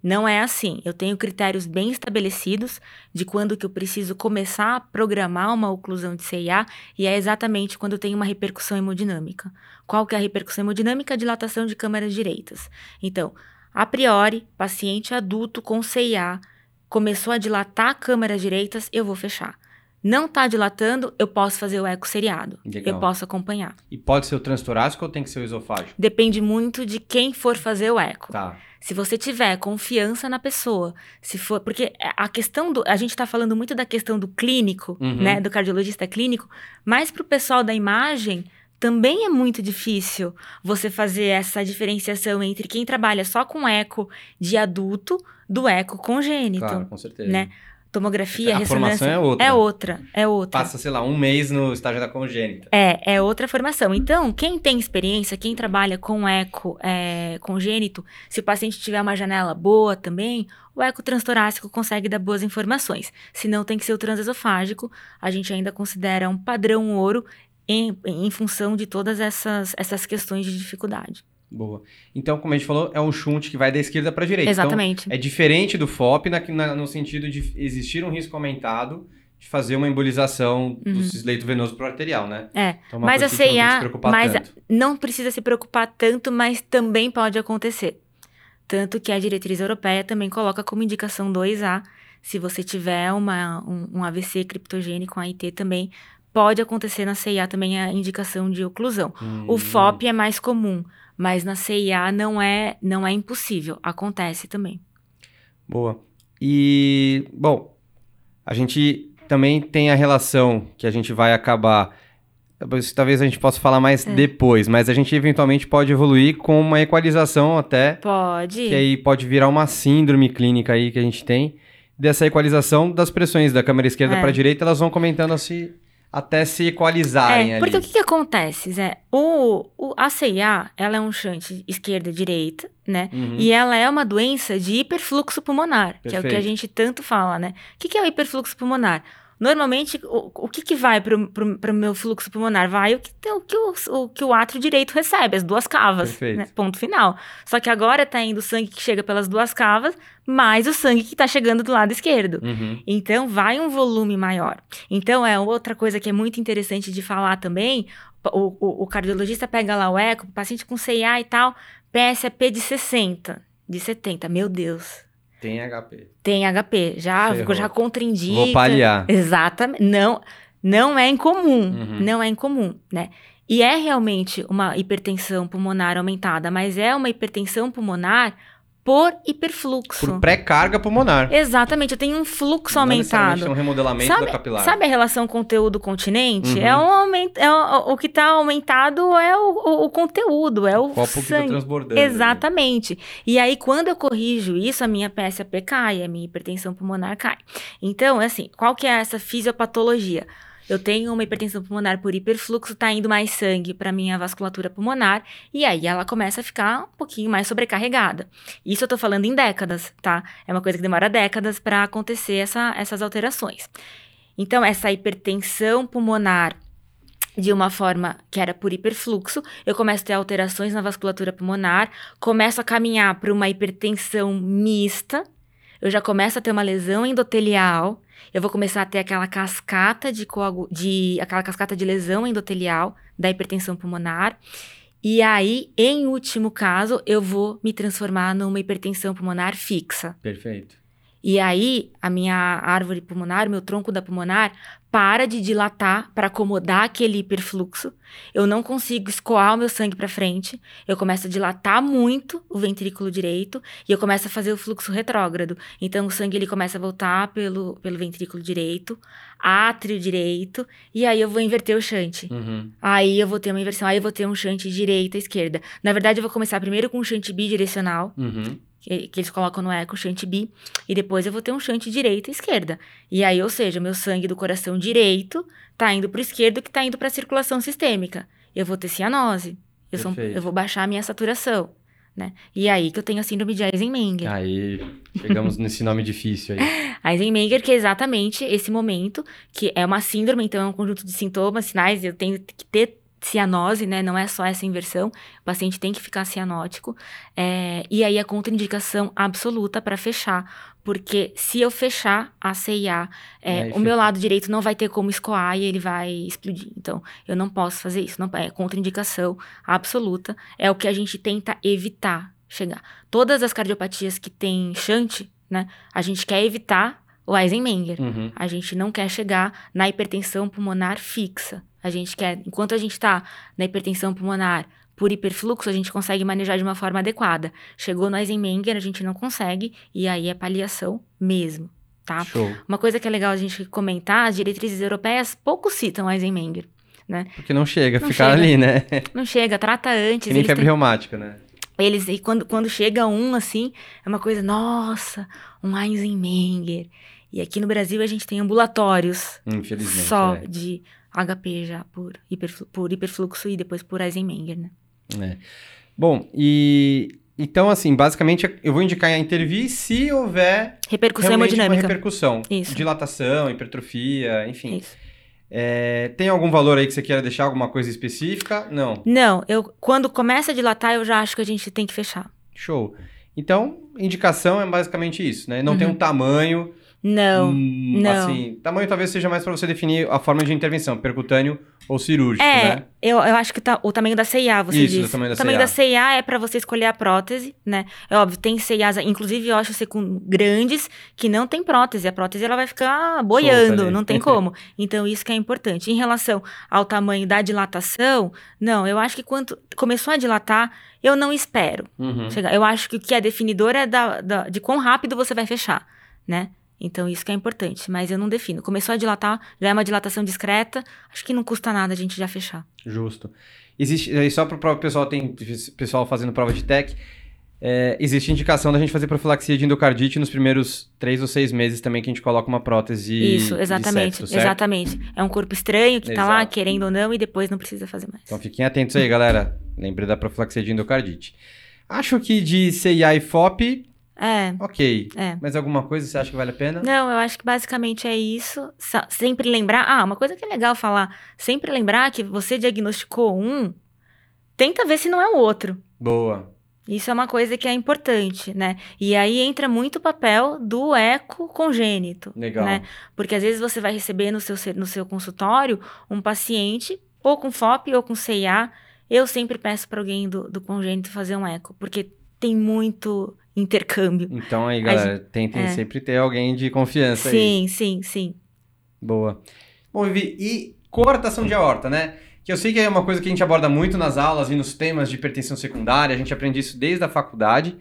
Não é assim. Eu tenho critérios bem estabelecidos de quando que eu preciso começar a programar uma oclusão de CIA e é exatamente quando tenho uma repercussão hemodinâmica. Qual que é a repercussão hemodinâmica? Dilatação de câmaras direitas. Então, a priori, paciente adulto com CIA começou a dilatar câmaras direitas, eu vou fechar. Não está dilatando, eu posso fazer o eco seriado. Legal. Eu posso acompanhar. E pode ser o transtorácico ou tem que ser o esofágico? Depende muito de quem for fazer o eco. Tá. Se você tiver confiança na pessoa, se for. Porque a questão do. A gente está falando muito da questão do clínico, uhum. né? Do cardiologista clínico, mas para o pessoal da imagem. Também é muito difícil você fazer essa diferenciação entre quem trabalha só com eco de adulto do eco congênito. Claro, com certeza. Né? Tomografia, a ressonância. formação é outra. É outra, é outra. Passa, sei lá, um mês no estágio da congênita. É, é outra formação. Então, quem tem experiência, quem trabalha com eco é, congênito, se o paciente tiver uma janela boa também, o eco transtorácico consegue dar boas informações. Se não, tem que ser o transesofágico. A gente ainda considera um padrão ouro em, em função de todas essas, essas questões de dificuldade. Boa. Então, como a gente falou, é um shunt que vai da esquerda para a direita. Exatamente. Então, é diferente do FOP na, na, no sentido de existir um risco aumentado de fazer uma embolização uhum. do cisleito venoso pro arterial, né? É. Então, mas a CIA, não mas tanto. não precisa se preocupar tanto, mas também pode acontecer. Tanto que a diretriz europeia também coloca como indicação 2A, se você tiver uma, um, um AVC criptogênico, um AIT também, pode acontecer na CIA também a indicação de oclusão. Hum. O FOP é mais comum, mas na CIA não é, não é impossível, acontece também. Boa. E, bom, a gente também tem a relação que a gente vai acabar. Talvez a gente possa falar mais é. depois, mas a gente eventualmente pode evoluir com uma equalização até. Pode. Que aí pode virar uma síndrome clínica aí que a gente tem. Dessa equalização das pressões da câmera esquerda é. para a direita, elas vão comentando assim até se equalizarem é, ali. Porque o que, que acontece, Zé? O, o, a CIA, ela é um chante esquerda-direita, né? Uhum. E ela é uma doença de hiperfluxo pulmonar, Perfeito. que é o que a gente tanto fala, né? O que, que é o hiperfluxo pulmonar? Normalmente, o, o que, que vai para o meu fluxo pulmonar? Vai o que, o, que o, o, que o átrio direito recebe, as duas cavas. Né? Ponto final. Só que agora está indo o sangue que chega pelas duas cavas, mais o sangue que está chegando do lado esquerdo. Uhum. Então, vai um volume maior. Então, é outra coisa que é muito interessante de falar também. O, o, o cardiologista pega lá o eco, paciente com CIA e tal, PSAP de 60, de 70. Meu Deus, tem HP. Tem HP. Já, Ferrou. já contraindica. Vou paliar. Exatamente. Não, não é incomum. Uhum. Não é incomum, né? E é realmente uma hipertensão pulmonar aumentada, mas é uma hipertensão pulmonar por hiperfluxo. Por pré-carga pulmonar. Exatamente, eu tenho um fluxo Não aumentado. É um remodelamento sabe, da capilar. Sabe a relação conteúdo-continente? Uhum. É um aumento, é o, o que está aumentado é o, o, o, conteúdo, é o, o copo sangue. que está transbordando. Exatamente. E aí, quando eu corrijo isso, a minha PSAP cai, a minha hipertensão pulmonar cai. Então, é assim, qual que é essa fisiopatologia? Eu tenho uma hipertensão pulmonar por hiperfluxo, tá indo mais sangue para minha vasculatura pulmonar, e aí ela começa a ficar um pouquinho mais sobrecarregada. Isso eu tô falando em décadas, tá? É uma coisa que demora décadas para acontecer essa, essas alterações. Então, essa hipertensão pulmonar de uma forma que era por hiperfluxo, eu começo a ter alterações na vasculatura pulmonar, começo a caminhar para uma hipertensão mista, eu já começo a ter uma lesão endotelial, eu vou começar a ter aquela cascata de, coagu de aquela cascata de lesão endotelial da hipertensão pulmonar. E aí, em último caso, eu vou me transformar numa hipertensão pulmonar fixa. Perfeito. E aí, a minha árvore pulmonar, meu tronco da pulmonar, para de dilatar para acomodar aquele hiperfluxo. Eu não consigo escoar o meu sangue para frente. Eu começo a dilatar muito o ventrículo direito e eu começo a fazer o fluxo retrógrado. Então, o sangue ele começa a voltar pelo, pelo ventrículo direito, átrio direito, e aí eu vou inverter o shunt. Uhum. Aí eu vou ter uma inversão, aí eu vou ter um shunt direita esquerda. Na verdade, eu vou começar primeiro com um shunt bidirecional. Uhum que, que eles colocam no eco, shunt bi, e depois eu vou ter um shunt direita e esquerda. E aí, ou seja, meu sangue do coração direito tá indo pro esquerdo que tá indo pra circulação sistêmica. Eu vou ter cianose. Eu, sou, eu vou baixar a minha saturação. Né? E aí que eu tenho a síndrome de Eisenmenger. Aí, chegamos nesse nome difícil aí. Eisenmenger, que é exatamente esse momento, que é uma síndrome, então é um conjunto de sintomas, sinais, eu tenho que ter cianose, né? Não é só essa inversão. O paciente tem que ficar cianótico. É, e aí a contraindicação absoluta para fechar. Porque se eu fechar a CIA, é, o fica... meu lado direito não vai ter como escoar e ele vai explodir. Então, eu não posso fazer isso. Não, é contraindicação absoluta. É o que a gente tenta evitar chegar. Todas as cardiopatias que tem shunt, né? A gente quer evitar o Eisenmenger. Uhum. A gente não quer chegar na hipertensão pulmonar fixa. A gente quer, enquanto a gente está na hipertensão pulmonar por hiperfluxo, a gente consegue manejar de uma forma adequada. Chegou no Eisenmenger, a gente não consegue, e aí é paliação mesmo, tá? Show. Uma coisa que é legal a gente comentar, as diretrizes europeias pouco citam Eisenmenger, né? Porque não chega, não ficar chega. ali, né? Não chega, trata antes. Que nem febre têm... reumática, né? Eles, e quando, quando chega um, assim, é uma coisa, nossa, um Eisenmenger. E aqui no Brasil a gente tem ambulatórios só é. de HP já por, hiperflu por hiperfluxo e depois por Eisenmenger, né? É. Bom, e então, assim, basicamente eu vou indicar a Intervi se houver repercussão hemodinâmica. Uma repercussão. Isso. Dilatação, hipertrofia, enfim. Isso. É, tem algum valor aí que você queira deixar, alguma coisa específica? Não. Não, eu quando começa a dilatar, eu já acho que a gente tem que fechar. Show. Então, indicação é basicamente isso, né? Não uhum. tem um tamanho não, hum, não. Assim, tamanho talvez seja mais para você definir a forma de intervenção, percutâneo ou cirúrgico, é, né? Eu, eu acho que tá, o tamanho da CIA, você Isso, disse. o tamanho da o tamanho CIA. da CIA é para você escolher a prótese, né? É óbvio, tem CIAs, inclusive eu acho com grandes que não tem prótese. A prótese ela vai ficar boiando, não tem como. Então isso que é importante. Em relação ao tamanho da dilatação, não, eu acho que quando começou a dilatar, eu não espero. Uhum. Chegar. Eu acho que o que é definidor é da, da, de quão rápido você vai fechar, né? Então, isso que é importante, mas eu não defino. Começou a dilatar, já é uma dilatação discreta, acho que não custa nada a gente já fechar. Justo. Existe, só para o pessoal, tem pessoal fazendo prova de TEC, é, existe indicação da gente fazer profilaxia de endocardite nos primeiros três ou seis meses também que a gente coloca uma prótese. Isso, exatamente, septo, exatamente. É um corpo estranho que está lá, querendo ou não, e depois não precisa fazer mais. Então fiquem atentos aí, galera. Lembre da profilaxia de endocardite. Acho que de CIA e FOP é. Ok. É. Mas alguma coisa você acha que vale a pena? Não, eu acho que basicamente é isso. Sempre lembrar. Ah, uma coisa que é legal falar. Sempre lembrar que você diagnosticou um, tenta ver se não é o outro. Boa. Isso é uma coisa que é importante, né? E aí entra muito o papel do eco congênito. Legal. Né? Porque às vezes você vai receber no seu, no seu consultório um paciente ou com FOP ou com CIA. Eu sempre peço para alguém do, do congênito fazer um eco, porque tem muito intercâmbio. Então aí, galera, gente, tentem é. sempre ter alguém de confiança sim, aí. Sim, sim, sim. Boa. Bom, Vivi, e coartação de aorta, né? Que eu sei que é uma coisa que a gente aborda muito nas aulas e nos temas de hipertensão secundária, a gente aprende isso desde a faculdade,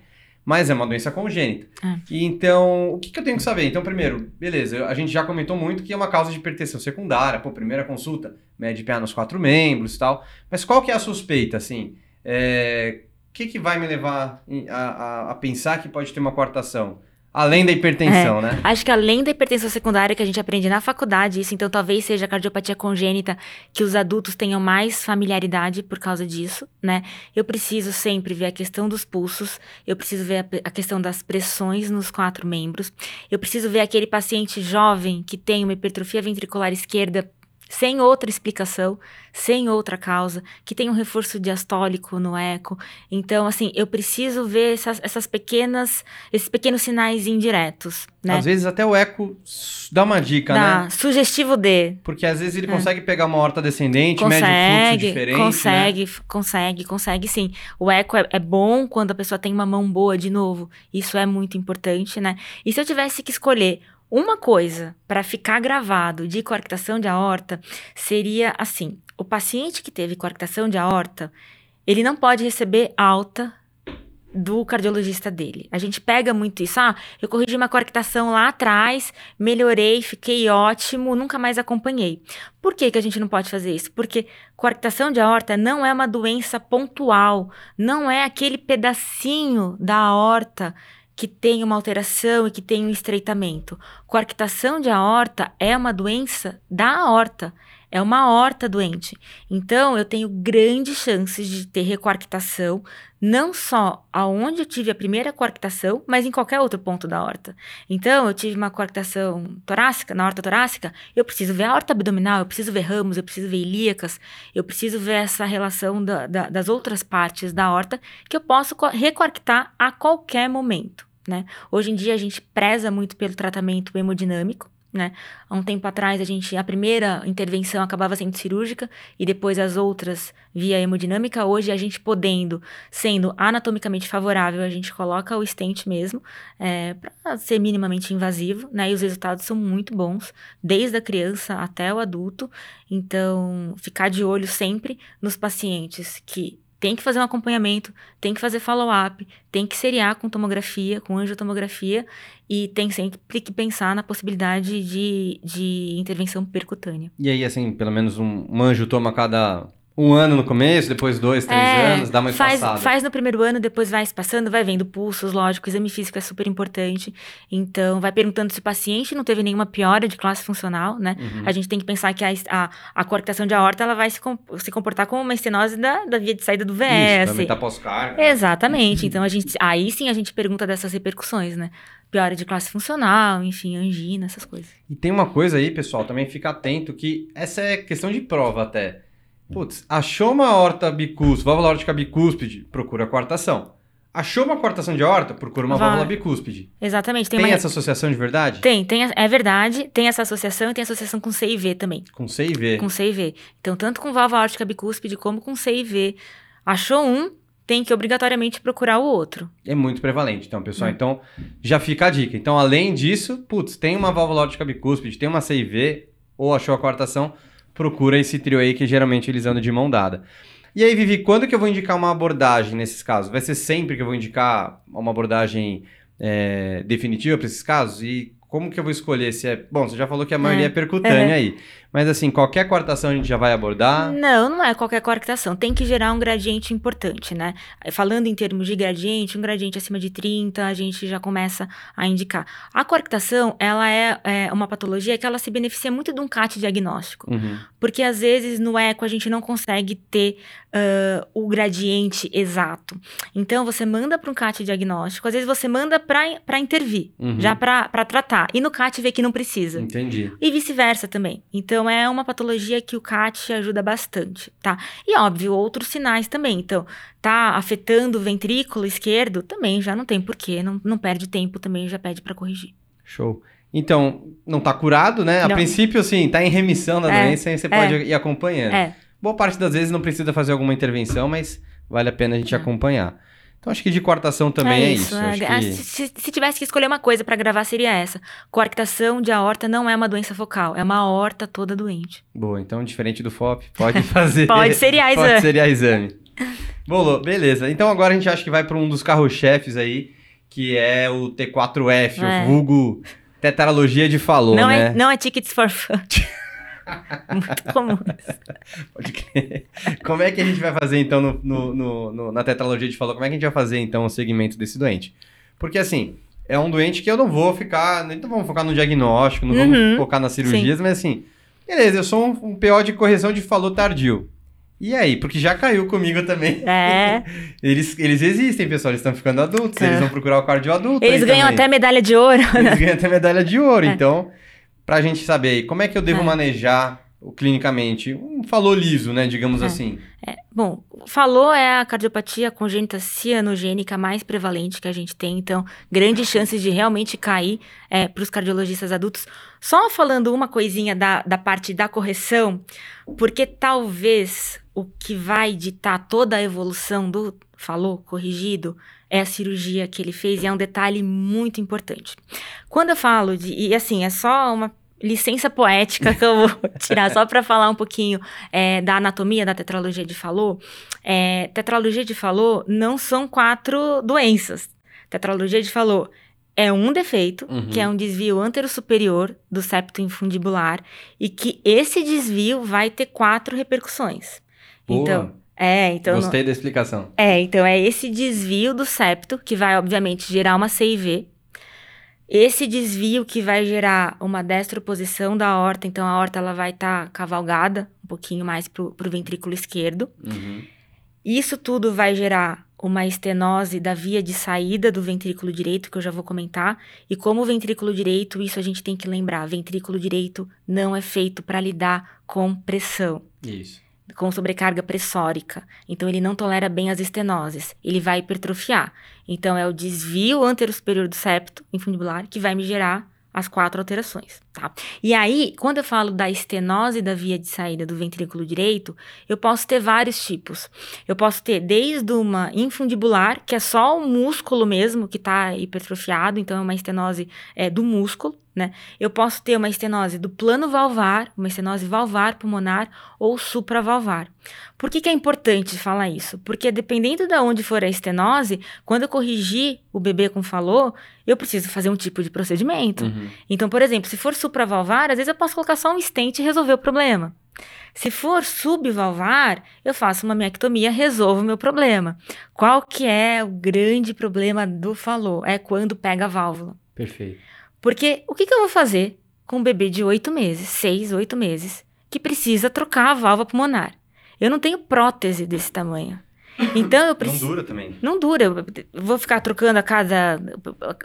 mas é uma doença congênita. É. E então, o que, que eu tenho que saber? Então, primeiro, beleza, a gente já comentou muito que é uma causa de hipertensão secundária, pô, primeira consulta, mede PA nos quatro membros e tal, mas qual que é a suspeita, assim? É, que, que vai me levar a, a, a, pensar que pode ter uma coartação? Além da hipertensão, É, né? Acho que além da hipertensão secundária que a gente aprende na faculdade, isso então talvez seja a cardiopatia congênita que os adultos tenham mais familiaridade por causa disso, né? Eu preciso sempre ver a questão dos pulsos, eu preciso ver a, a questão das pressões nos quatro membros, eu preciso ver aquele paciente jovem que tem uma hipertrofia ventricular esquerda sem outra explicação, sem outra causa, que tem um reforço diastólico no eco. Então, assim, eu preciso ver essas, essas pequenas, esses pequenos sinais indiretos, né? Às vezes até o eco dá uma dica, Dá, né? sugestivo D. Porque às vezes ele consegue pegar uma horta descendente, mede um fluxo É. Consegue, diferente, né? consegue, f- consegue, consegue sim. O eco é, é bom quando a pessoa tem uma mão boa de novo. Isso é muito importante, né? E se eu tivesse que escolher uma coisa para ficar gravado de coarctação de aorta, seria assim: o paciente que teve coarctação de aorta, ele não pode receber alta do cardiologista dele. A gente pega muito isso. Ah, eu corrigi uma coarctação lá atrás, melhorei, fiquei ótimo, nunca mais acompanhei. Por que, que a gente não pode fazer isso? Porque coarctação de aorta não é uma doença pontual, não é aquele pedacinho da aorta que tem uma alteração e que tem um estreitamento. Coarctação de aorta é uma doença da aorta, é uma aorta doente. Então, eu tenho grandes chances de ter recoarctação, não só aonde eu tive a primeira coarctação, mas em qualquer outro ponto da aorta. Então, eu tive uma coarctação torácica, na aorta torácica, eu preciso ver a aorta abdominal, eu preciso ver ramos, eu preciso ver ilíacas, eu preciso ver essa relação da- da- das outras partes da aorta, que eu posso co- recoarctar a qualquer momento. Né? Hoje em dia a gente preza muito pelo tratamento hemodinâmico, né? Há um tempo atrás a gente a primeira intervenção acabava sendo cirúrgica e depois as outras via hemodinâmica. Hoje a gente podendo, sendo anatomicamente favorável, a gente coloca o stent mesmo para ser minimamente invasivo, né? E os resultados são muito bons, desde a criança até o adulto. Então, ficar de olho sempre nos pacientes que tem que fazer um acompanhamento, tem que fazer follow-up, tem que seriar com tomografia, com angiotomografia, e tem sempre que pensar na possibilidade de, de intervenção percutânea. E aí, assim, pelo menos um, um anjo toma cada um ano no começo, depois dois, três É, anos, dá uma faz, espaçada. faz no primeiro ano, depois vai se passando, vai vendo pulsos, lógico, o exame físico é super importante. Então, vai perguntando se o paciente não teve nenhuma piora de classe funcional, né? Uhum. A gente tem que pensar que a, a, a coarctação de aorta, ela vai se, com- se comportar como uma estenose da, da via de saída do Isso, VS. pós-carga. Exatamente. Então, a gente, aí sim a gente pergunta dessas repercussões, né? Piora de classe funcional, enfim, angina, essas coisas. E tem uma coisa aí, pessoal, também fica atento que essa é questão de prova até. Putz, achou uma horta bicúspide, válvula órtica bicúspide, procura coartação. Achou uma coartação de horta, procura uma válvula bicúspide. Exatamente. Tem, Tem, uma... essa associação de verdade? Tem, tem, a- é verdade, tem essa associação e tem associação com CIV também. Com C e V. Com CIV. Então, tanto com válvula órtica bicúspide como com CIV. Achou um, tem que obrigatoriamente procurar o outro. É muito prevalente, então, pessoal. Hum. Então, já fica a dica. Então, além disso, putz, tem uma válvula órtica bicúspide, tem uma CIV, ou achou a coartação, procura esse trio aí que geralmente eles andam de mão dada. E aí, Vivi, quando que eu vou indicar uma abordagem nesses casos? Vai ser sempre que eu vou indicar uma abordagem é, definitiva para esses casos? E como que eu vou escolher se é... Bom, você já falou que a maioria é, É. percutânea aí. Mas assim, qualquer coartação a gente já vai abordar? Não, não é qualquer coarctação. Tem que gerar um gradiente importante, né? Falando em termos de gradiente, um gradiente acima de 30, a gente já começa a indicar. A coarctação, ela é, é uma patologia que ela se beneficia muito de um CAT diagnóstico. Uhum. Porque às vezes no eco a gente não consegue ter ah, o gradiente exato. Então você manda para um CAT diagnóstico, às vezes você manda para intervir, Uhum. já para tratar. E no CAT vê que não precisa. Entendi. E vice-versa também. Então é uma patologia que o CAT ajuda bastante, tá? E óbvio, outros sinais também. Então, tá afetando o ventrículo esquerdo, também já não tem porquê, não, não perde tempo também, já pede para corrigir. Show. Então, não tá curado, né? A Não. princípio, assim, tá em remissão da É, doença, aí você pode ir acompanhando. É, Boa parte das vezes não precisa fazer alguma intervenção, mas vale a pena a gente É. acompanhar. Então, acho que de coartação também é, isso. é. Acho Ah, que... se, se- se tivesse que escolher uma coisa para gravar, seria essa. Coarctação de aorta não é uma doença focal, é uma aorta toda doente. Boa, então, diferente do FOP, pode fazer. Pode seriar Pode exame. seriar exame. Bolou, beleza. Então, agora a gente acha que vai para um dos carros-chefes aí, que é o T4F, É. o vulgo tetralogia de Falou, não, né? é, não é tickets for fun. Muito comum. Pode crer. Como é que a gente vai fazer, então, no, no- no- no- na tetralogia de falou? Como é que a gente vai fazer, então, o segmento desse doente? Porque, assim, é um doente que eu não vou ficar, nem vamos focar no diagnóstico, não Uhum, vamos focar nas cirurgias, mas assim, beleza, eu sou um, um PO de correção de falou tardio. E aí? Porque já caiu comigo também. É. Eles, eles existem, pessoal, eles estão ficando adultos, É. eles vão procurar o cardio adulto. Eles ganham também. até medalha de ouro. né? Eles ganham até medalha de ouro. É. Então, pra gente saber aí, como é que eu devo É. manejar clinicamente? Um falou liso, né? Digamos É. assim. Bom, falou é a cardiopatia congênita cianogênica mais prevalente que a gente tem, então grandes chances de realmente cair para os cardiologistas adultos. Só falando uma coisinha da, da parte da correção, porque talvez o que vai ditar toda a evolução do falou corrigido é a cirurgia que ele fez e é um detalhe muito importante. Quando eu falo de. E assim, é só uma licença poética que eu vou tirar só para falar um pouquinho é, da anatomia da tetralogia de Fallot. É, tetralogia de Fallot não são quatro doenças. Tetralogia de Fallot é um defeito, Uhum. que é um desvio antero-superior do septo infundibular, e que esse desvio vai ter quatro repercussões. Boa. Então, é, então não- Gostei da explicação. é, então é esse desvio do septo que vai, obviamente, gerar uma CIV. Esse desvio que vai gerar uma destroposição da aorta, então a aorta ela vai estar cavalgada um pouquinho mais pro, pro ventrículo esquerdo. Uhum. Isso tudo vai gerar uma estenose da via de saída do ventrículo direito, que eu já vou comentar. E como o ventrículo direito, isso a gente tem que lembrar, ventrículo direito não é feito para lidar com pressão Isso. Com sobrecarga pressórica. Então, ele não tolera bem as estenoses. Ele vai hipertrofiar. Então, é o desvio antero-superior do septo infundibular que vai me gerar as quatro alterações, tá? E aí, quando eu falo da estenose da via de saída do ventrículo direito, eu posso ter vários tipos. Eu posso ter desde uma infundibular, que é só o músculo mesmo que está hipertrofiado, então é uma estenose é, do músculo, né? Eu posso ter uma estenose do plano valvar, uma estenose valvar pulmonar ou supravalvar. Por que, que é importante falar isso? Porque dependendo de onde for a estenose, quando eu corrigir o bebê com falou, eu preciso fazer um tipo de procedimento. Uhum. Então, por exemplo, se for supravalvar, às vezes eu posso colocar só um stent e resolver o problema. Se for subvalvar, eu faço uma miectomia, resolvo o meu problema. Qual que é o grande problema do falou? É quando pega a válvula. Perfeito. Porque o que, que eu vou fazer com um bebê de oito meses, seis, oito meses, que precisa trocar a válvula pulmonar? Eu não tenho prótese desse tamanho. Então eu Não preciso. dura também. Não dura, eu vou ficar trocando a cada.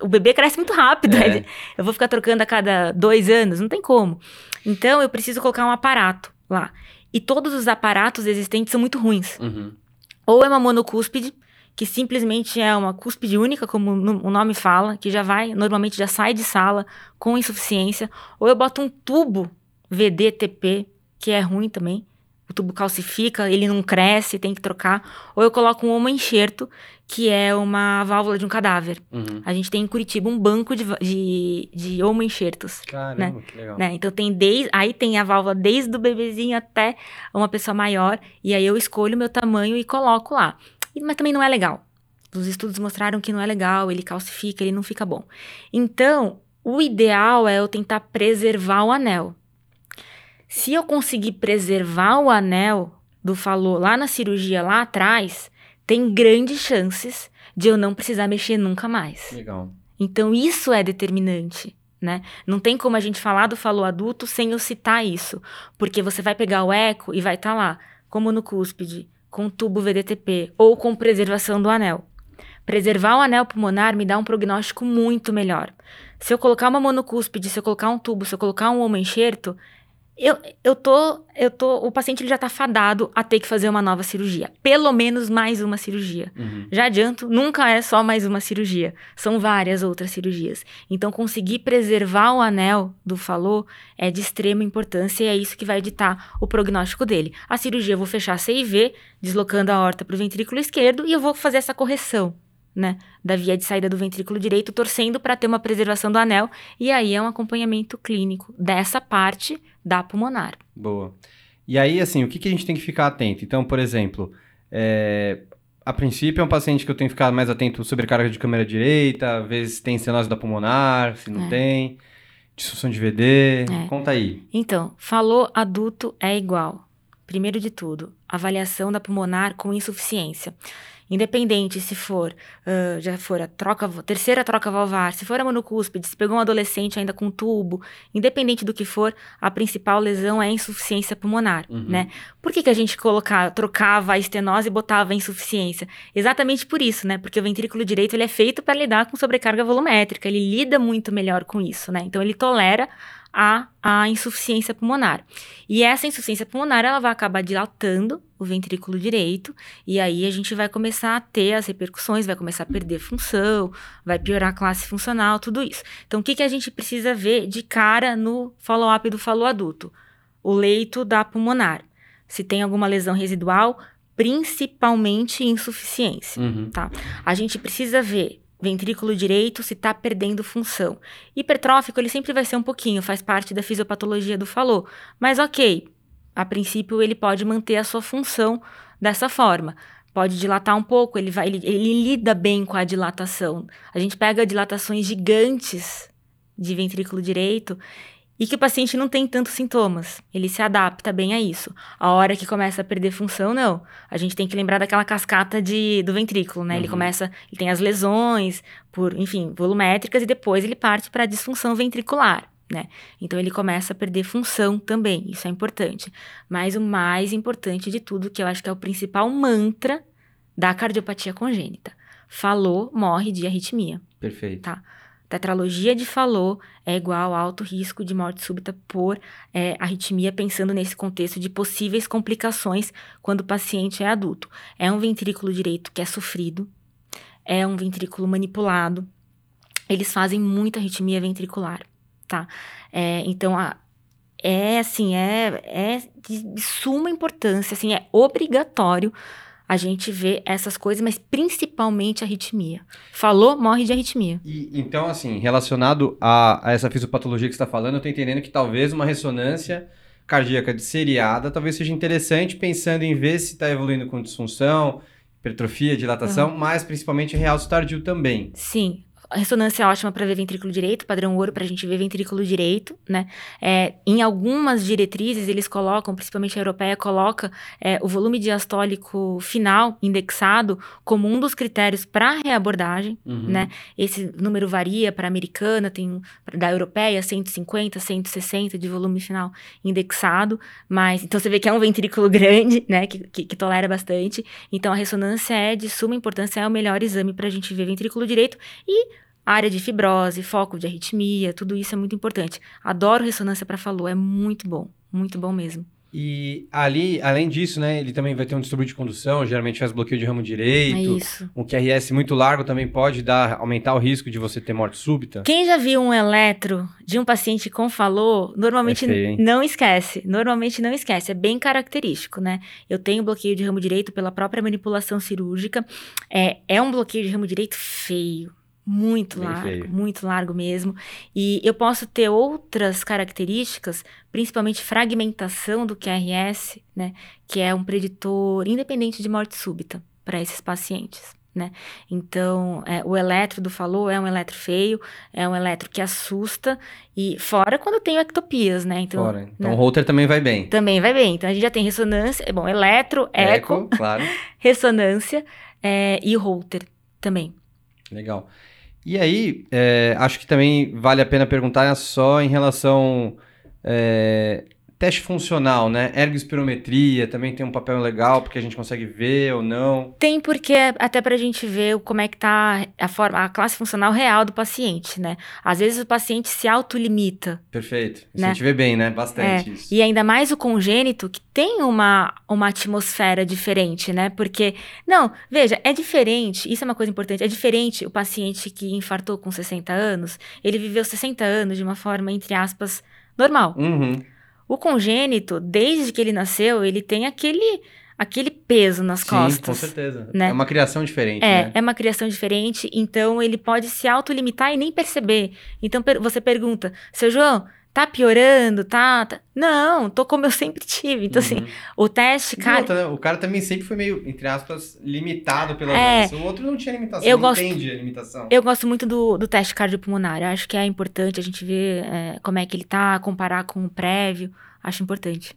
O bebê cresce muito rápido, É. né? eu vou ficar trocando a cada dois anos, não tem como. Então eu preciso colocar um aparato lá. E todos os aparatos existentes são muito ruins. Uhum. Ou é uma monocúspide, que simplesmente é uma cúspide única, como o nome fala, que já vai, normalmente já sai de sala com insuficiência. Ou eu boto um tubo VDTP, que é ruim também. O tubo calcifica, ele não cresce, tem que trocar. Ou eu coloco um homoenxerto, que é uma válvula de um cadáver. Uhum. A gente tem em Curitiba um banco de, de, de homoenxertos. Caramba, que legal. Né? Então tem desde, aí tem a válvula desde o bebezinho até uma pessoa maior, e aí eu escolho o meu tamanho e coloco lá. Mas também não é legal. Os estudos mostraram que não é legal, ele calcifica, ele não fica bom. Então, o ideal é eu tentar preservar o anel. Se eu conseguir preservar o anel do falou lá na cirurgia lá atrás, tem grandes chances de eu não precisar mexer nunca mais. Legal. Então, isso é determinante, né? Não tem como a gente falar do falou adulto sem eu citar isso. Porque você vai pegar o eco e vai estar lá, como no cúspide, com tubo VDTP ou com preservação do anel. Preservar o anel pulmonar me dá um prognóstico muito melhor. Se eu colocar uma monocúspide, se eu colocar um tubo, se eu colocar um homoenxerto, eu, eu tô, eu tô, o paciente ele já tá fadado a ter que fazer uma nova cirurgia. Pelo menos mais uma cirurgia. Uhum. Já adianto, nunca é só mais uma cirurgia, são várias outras cirurgias. Então, conseguir preservar o anel do falou é de extrema importância e é isso que vai editar o prognóstico dele. A cirurgia eu vou fechar a CIV, deslocando a horta para o ventrículo esquerdo, e eu vou fazer essa correção, né, da via de saída do ventrículo direito, torcendo para ter uma preservação do anel, e aí é um acompanhamento clínico dessa parte da pulmonar. Boa. E aí, assim, o que, que a gente tem que ficar atento? Então, por exemplo, é, a princípio é um paciente que eu tenho que ficar mais atento sobrecarga de câmera direita, às vezes tem estenose da pulmonar, se não É. tem, disfunção de VD. É. Conta aí. Então, falou adulto é igual. primeiro de tudo, avaliação da pulmonar com insuficiência. Independente se for, uh, já for a troca, terceira troca valvar, se for a monocúspide, se pegou um adolescente ainda com tubo, independente do que for, a principal lesão é a insuficiência pulmonar, uhum. né? Por que, que a gente colocava, trocava a estenose e botava a insuficiência? Exatamente por isso, né? Porque o ventrículo direito ele é feito para lidar com sobrecarga volumétrica, ele lida muito melhor com isso, né? Então ele tolera a, a insuficiência pulmonar. E essa insuficiência pulmonar, ela vai acabar dilatando o ventrículo direito, e aí a gente vai começar a ter as repercussões, vai começar a perder função, vai piorar a classe funcional, tudo isso. Então, o que, que a gente precisa ver de cara no follow-up do follow adulto? O leito da pulmonar. Se tem alguma lesão residual, principalmente insuficiência, uhum. tá? A gente precisa ver ventrículo direito se está perdendo função. Hipertrófico, ele sempre vai ser um pouquinho, faz parte da fisiopatologia do falou. Mas ok, a princípio ele pode manter a sua função dessa forma. Pode dilatar um pouco, ele, vai, ele, ele lida bem com a dilatação. A gente pega dilatações gigantes de ventrículo direito e que o paciente não tem tantos sintomas. Ele se adapta bem a isso. A hora que começa a perder função, não. A gente tem que lembrar daquela cascata de, do ventrículo, né? Uhum. Ele começa, ele tem as lesões, por, enfim, volumétricas, e depois ele parte para a disfunção ventricular. Né? Então ele começa a perder função também, isso é importante. Mas o mais importante de tudo, que eu acho que é o principal mantra da cardiopatia congênita. Falou, morre de arritmia. Perfeito. Tá? Tetralogia de Fallot é igual a alto risco de morte súbita por é, arritmia, pensando nesse contexto de possíveis complicações quando o paciente é adulto. É um ventrículo direito que é sofrido, é um ventrículo manipulado, eles fazem muita arritmia ventricular, tá? É, então, a, é assim, é, é de suma importância, assim, é obrigatório a gente vê essas coisas, mas principalmente a arritmia. Falou, morre de arritmia. E, então, assim, relacionado a, a essa fisiopatologia que você está falando, eu estou entendendo que talvez uma ressonância cardíaca de seriada talvez seja interessante, pensando em ver se está evoluindo com disfunção, hipertrofia, dilatação, uhum. mas principalmente realço tardio também. Sim, ressonância é ótima para ver ventrículo direito, padrão ouro para a gente ver ventrículo direito, né? É, em algumas diretrizes eles colocam, principalmente a europeia, coloca é, o volume diastólico final indexado como um dos critérios para reabordagem, uhum. né? Esse número varia para a americana, tem da europeia 150, 160 de volume final indexado, mas então você vê que é um ventrículo grande, né? Que, que, que tolera bastante. Então a ressonância é de suma importância, é o melhor exame para a gente ver ventrículo direito e área de fibrose, foco de arritmia, tudo isso é muito importante. Adoro ressonância para falou, é muito bom, muito bom mesmo. E ali, além disso, né, ele também vai ter um distúrbio de condução, geralmente faz bloqueio de ramo direito. É isso. Um QRS muito largo também pode dar, aumentar o risco de você ter morte súbita. Quem já viu um eletro de um paciente com falou, normalmente é feio, não esquece. Normalmente não esquece, é bem característico, né? Eu tenho bloqueio de ramo direito pela própria manipulação cirúrgica. É, é um bloqueio de ramo direito feio muito Bem largo, feio. muito largo mesmo. E eu posso ter outras características, principalmente fragmentação do QRS, né, que é um preditor independente de morte súbita para esses pacientes. Né? Então, é, o eletro do falou é um eletro feio, é um eletro que assusta, e fora quando tenho ectopias, né? Então, fora. Então né? o Holter também vai bem. Também vai bem. Então, a gente já tem ressonância, bom, eletro, eco, eco claro. ressonância é, e Holter também. Legal. E aí, é, acho que também vale a pena perguntar só em relação é, Teste funcional, né? Ergospirometria também tem um papel legal porque a gente consegue ver ou não. Tem porque até pra gente ver como é que tá a forma, a classe funcional real do paciente, né? Às vezes o paciente se autolimita. Perfeito. Né? a gente vê bem, né? Bastante é. isso. E ainda mais o congênito que tem uma, uma atmosfera diferente, né? Porque, não, veja, é diferente, isso é uma coisa importante, é diferente o paciente que infartou com 60 anos, ele viveu 60 anos de uma forma, entre aspas, normal. Uhum. O congênito, desde que ele nasceu, ele tem aquele aquele peso nas Sim, costas. com certeza. Né? É uma criação diferente, é, né? É uma criação diferente, então ele pode se autolimitar e nem perceber. Então per você pergunta, seu João, tá piorando, tá, tá, Não, tô como eu sempre tive. Então, assim, uhum. assim, o teste, cara. Outra, né? O cara também sempre foi meio, entre aspas, limitado pela é, doença. O outro não tinha limitação, eu não gosto, entende a limitação. Eu gosto muito do, do teste cardiopulmonar. Eu acho que é importante a gente ver é, como é que ele tá, comparar com o prévio. Acho importante.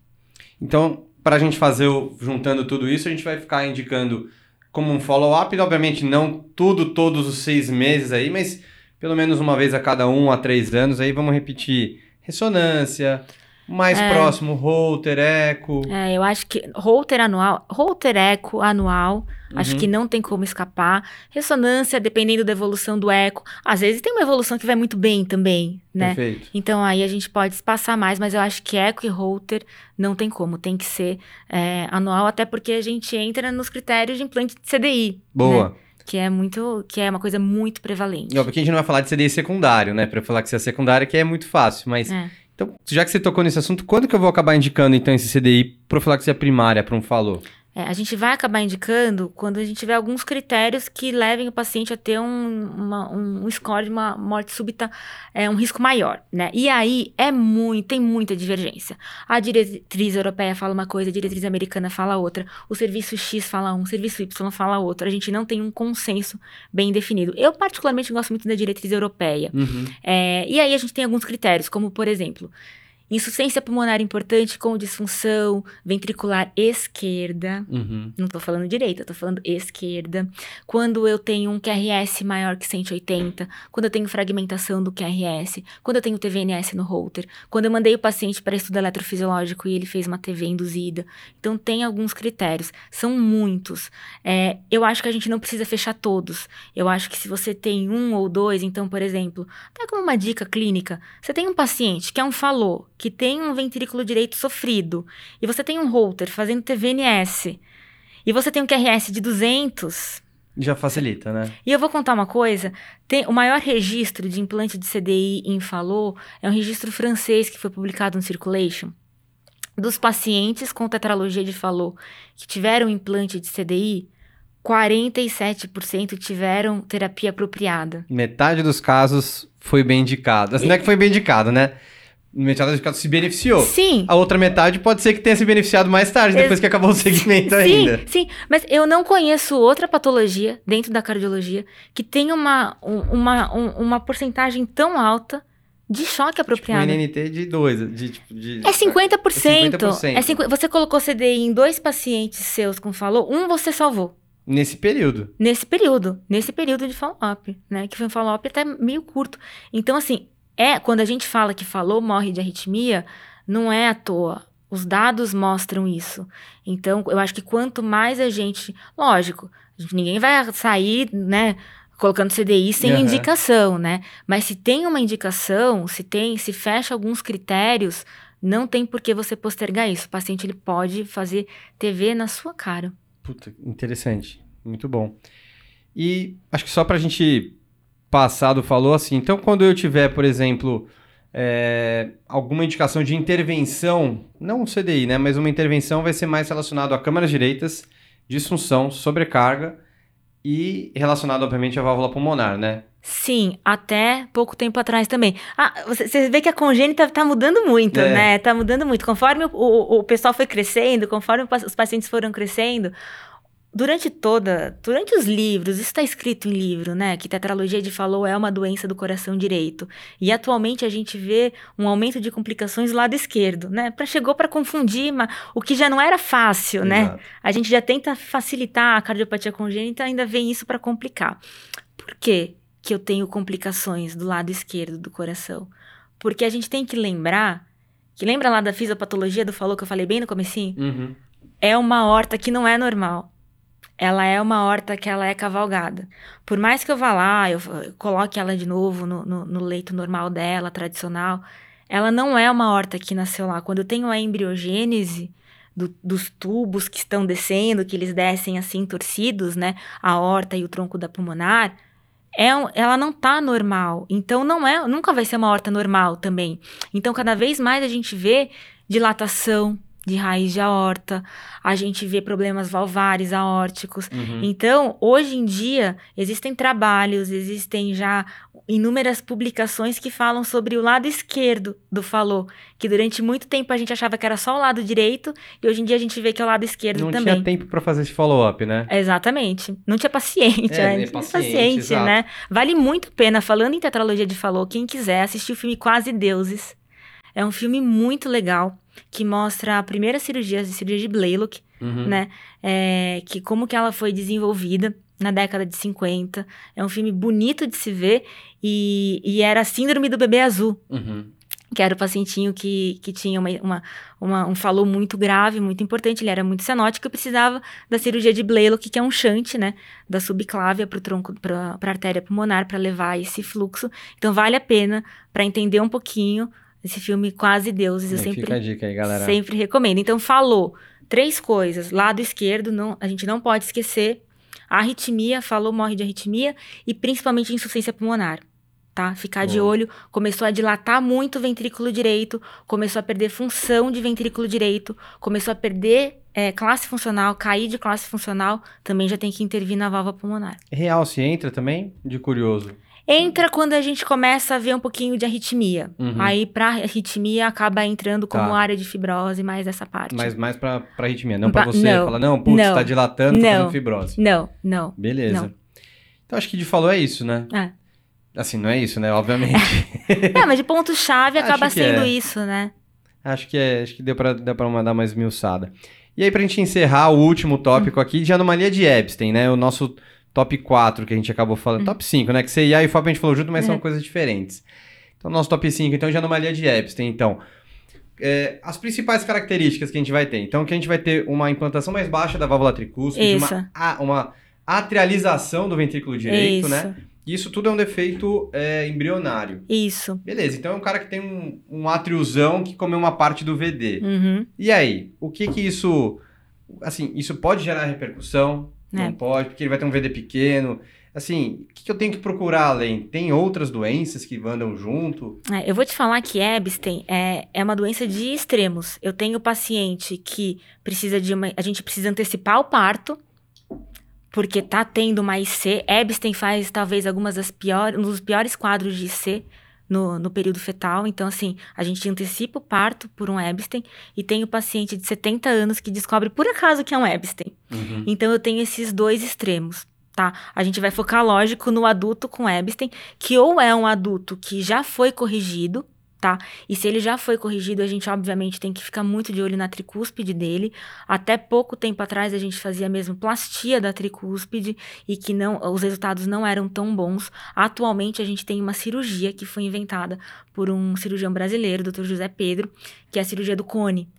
Então, pra gente fazer, o, juntando tudo isso, a gente vai ficar indicando como um follow-up, obviamente não tudo, todos os seis meses aí, mas pelo menos uma vez a cada um a três anos, aí vamos repetir ressonância, mais É. próximo, Holter, Eco. É, eu acho que Holter anual, Holter eco anual, acho Uhum. que não tem como escapar. Ressonância, dependendo da evolução do eco. Às vezes tem uma evolução que vai muito bem também, né? Perfeito. Então aí a gente pode espaçar mais, mas eu acho que eco e Holter não tem como, tem que ser é, anual, até porque a gente entra nos critérios de implante de CDI. Boa. né? Que é muito, que é uma coisa muito prevalente. E, óbvio que a gente não vai falar de CDI secundário, né? Pra falar que é secundário, que é muito fácil. Mas, É. então, já que você tocou nesse assunto, quando que eu vou acabar indicando, então, esse CDI profilaxia primária para um falou? É, a gente vai acabar indicando quando a gente tiver alguns critérios que levem o paciente a ter um, uma- um score de uma morte súbita, é, um risco maior, né? E aí é muito, tem muita divergência. A diretriz europeia fala uma coisa, a diretriz americana fala outra, o serviço X fala um, o serviço Y fala outro. A gente não tem um consenso bem definido. Eu particularmente gosto muito da diretriz europeia. Uhum. É, e aí a gente tem alguns critérios, como por exemplo, insuficiência pulmonar importante com disfunção ventricular esquerda. Uhum. Não tô falando direita, tô falando esquerda. Quando eu tenho um QRS maior que 180, quando eu tenho fragmentação do QRS, quando eu tenho TVNS no holter, quando eu mandei o paciente para estudo eletrofisiológico e ele fez uma TV induzida. Então tem alguns critérios, são muitos. É, eu acho que a gente não precisa fechar todos. Eu acho que se você tem um ou dois, então, por exemplo, até como uma dica clínica, você tem um paciente que é um falô, que tem um ventrículo direito sofrido, e você tem um holter fazendo TVNS, e você tem um QRS de 200, Já facilita, né? e eu vou contar uma coisa: tem, o maior registro de implante de CDI em Falô é um registro francês que foi publicado no Circulation. Dos pacientes com tetralogia de Falô que tiveram implante de CDI, 47% tiveram terapia apropriada. Metade dos casos foi bem indicado. Assim, não é que foi bem indicado, né? Metade dos casos se beneficiou. Sim, A outra metade pode ser que tenha se beneficiado mais tarde, Ex- depois que acabou o segmento sim, ainda. sim. Mas eu não conheço outra patologia dentro da cardiologia que tenha uma, um- uma, um- uma porcentagem tão alta de choque Tipo, um apropriado. NNT de 2, de, tipo, de... É 50%. 50%. É 50 Você colocou CDI em dois pacientes seus com falou, um você salvou. Nesse período. Nesse período. Nesse período de follow-up, né? Que foi um follow-up até meio curto. Então, assim, é quando a gente fala que falou morre de arritmia, não é à toa. Os dados mostram isso. Então, eu acho que quanto mais a gente. Lógico, a ninguém vai sair, né? Colocando CDI sem Aham. indicação, né? Mas se tem uma indicação, se tem, se fecha alguns critérios, não tem por que você postergar isso. O paciente ele pode fazer TV na sua cara. Puta, interessante. Muito bom. E acho que só pra gente passar do falou assim, então quando eu tiver, por exemplo, é, alguma indicação de intervenção, não um CDI, né, mas uma intervenção vai ser mais relacionado a câmaras direitas, disfunção, sobrecarga e relacionado, obviamente, à válvula pulmonar, né? Sim, até pouco tempo atrás também. Ah, você, vê que a congênita tá mudando muito, É. né? Tá mudando muito. Conforme o, o, o pessoal foi crescendo, conforme os pacientes foram crescendo, durante toda, durante os livros, isso está escrito em livro, né? Que tetralogia de Fallot é uma doença do coração direito. E atualmente a gente vê um aumento de complicações do lado esquerdo, né? Pra, chegou para confundir, mas o que já não era fácil, né? Exato. A gente já tenta facilitar a cardiopatia congênita, ainda vem isso para complicar. Por quê que eu tenho complicações do lado esquerdo do coração? Porque a gente tem que lembrar, que lembra lá da fisiopatologia do falou que eu falei bem no comecinho? Uhum. É uma horta que não é normal. Ela é uma horta que ela é cavalgada. Por mais que eu vá lá, eu, coloque ela de novo no, no- no leito normal dela, tradicional, ela não é uma horta que nasceu lá. Quando eu tenho a embriogênese do- dos tubos que estão descendo, que eles descem assim torcidos, né? A horta e o tronco da pulmonar, é ela não tá normal. Então não é, nunca vai ser uma horta normal também. Então cada vez mais a gente vê dilatação de raiz de aorta, a gente vê problemas valvares aórticos. Uhum. Então, hoje em dia, existem trabalhos, existem já inúmeras publicações que falam sobre o lado esquerdo do falou, que durante muito tempo a gente achava que era só o lado direito, e hoje em dia a gente vê que é o lado esquerdo Não também. tinha tempo pra fazer esse follow-up, né? Exatamente. Não tinha paciente, É, né? Não tinha paciente, exato. né? Vale muito a pena, falando em tetralogia de falou, quem quiser assistir o filme Quase Deuses. É um filme muito legal que mostra a primeira cirurgia, a cirurgia de Blaylock, Uhum. né? É, que como que ela foi desenvolvida na década de 50. É um filme bonito de se ver e, e era a síndrome do bebê azul, Uhum. que era o pacientinho que, que tinha uma, uma, uma- um falô muito grave, muito importante, ele era muito cenótico e precisava da cirurgia de Blaylock, que é um shunt, né, da subclávia para o tronco, para a artéria pulmonar, para levar esse fluxo. Então vale a pena para entender um pouquinho esse filme Quase Deuses, eu sempre Fica a dica aí, galera. Sempre recomendo. Então, falou três coisas. Lado esquerdo, não, a gente não pode esquecer. A arritmia, falou, morre de arritmia. E principalmente insuficiência pulmonar. Tá? Ficar de olho. Começou a dilatar muito o ventrículo direito. Começou a perder função de ventrículo direito. Começou a perder é, classe funcional, cair de classe funcional. Também já tem que intervir na válvula pulmonar. Real se entra também? De curioso. Entra quando a gente começa a ver um pouquinho de arritmia. Uhum. Aí, pra arritmia, acaba entrando como Tá. área de fibrose, mais essa parte. Mas mais pra, pra arritmia, não pra Ba- você não, falar, não, putz, não, tá dilatando, tá não. fazendo fibrose. Não, não. Beleza. Não. Então acho que de falou é isso, né? É. Assim, não é isso, né? Obviamente. É, mas de ponto-chave acaba sendo é. isso, né? acho que é, acho que deu pra, deu pra mandar mais esmiuçada. E aí, pra gente encerrar o último tópico aqui, de anomalia de Epstein, né? O nosso top 4 que a gente acabou falando. Top 5, né? Que CIA e FOP a gente falou junto, mas são Uhum. coisas diferentes. Então, nosso top 5, então, de anomalia de Epstein. Então, é, as principais características que a gente vai ter. Então, que a gente vai ter uma implantação mais baixa da válvula tricúspide, uma, a- uma atrialização do ventrículo direito, isso, né? Isso tudo é um defeito é, embrionário. isso. Beleza, então é um cara que tem um, um atriozão que comeu uma parte do VD. Uhum. E aí, o que que isso... Assim, isso pode gerar repercussão? Não É. pode, porque ele vai ter um VD pequeno. Assim, o que, que eu tenho que procurar além? Tem outras doenças que andam junto? É, eu vou te falar que Epstein é, é uma doença de extremos. Eu tenho paciente que precisa de uma. A gente precisa antecipar o parto, porque tá tendo uma IC. Epstein faz talvez algumas das piores, um dos piores quadros de IC no, no período fetal. Então, assim, a gente antecipa o parto por um Epstein e tem o paciente de 70 anos que descobre por acaso que é um Epstein. Então eu tenho esses dois extremos, tá? A gente vai focar, lógico, no adulto com Epstein, que ou é um adulto que já foi corrigido, tá? E se ele já foi corrigido, a gente obviamente tem que ficar muito de olho na tricúspide dele. Até pouco tempo atrás a gente fazia mesmo plastia da tricúspide e que não, os resultados não eram tão bons. Atualmente a gente tem uma cirurgia que foi inventada por um cirurgião brasileiro, Dr. José Pedro, que é a cirurgia do cone.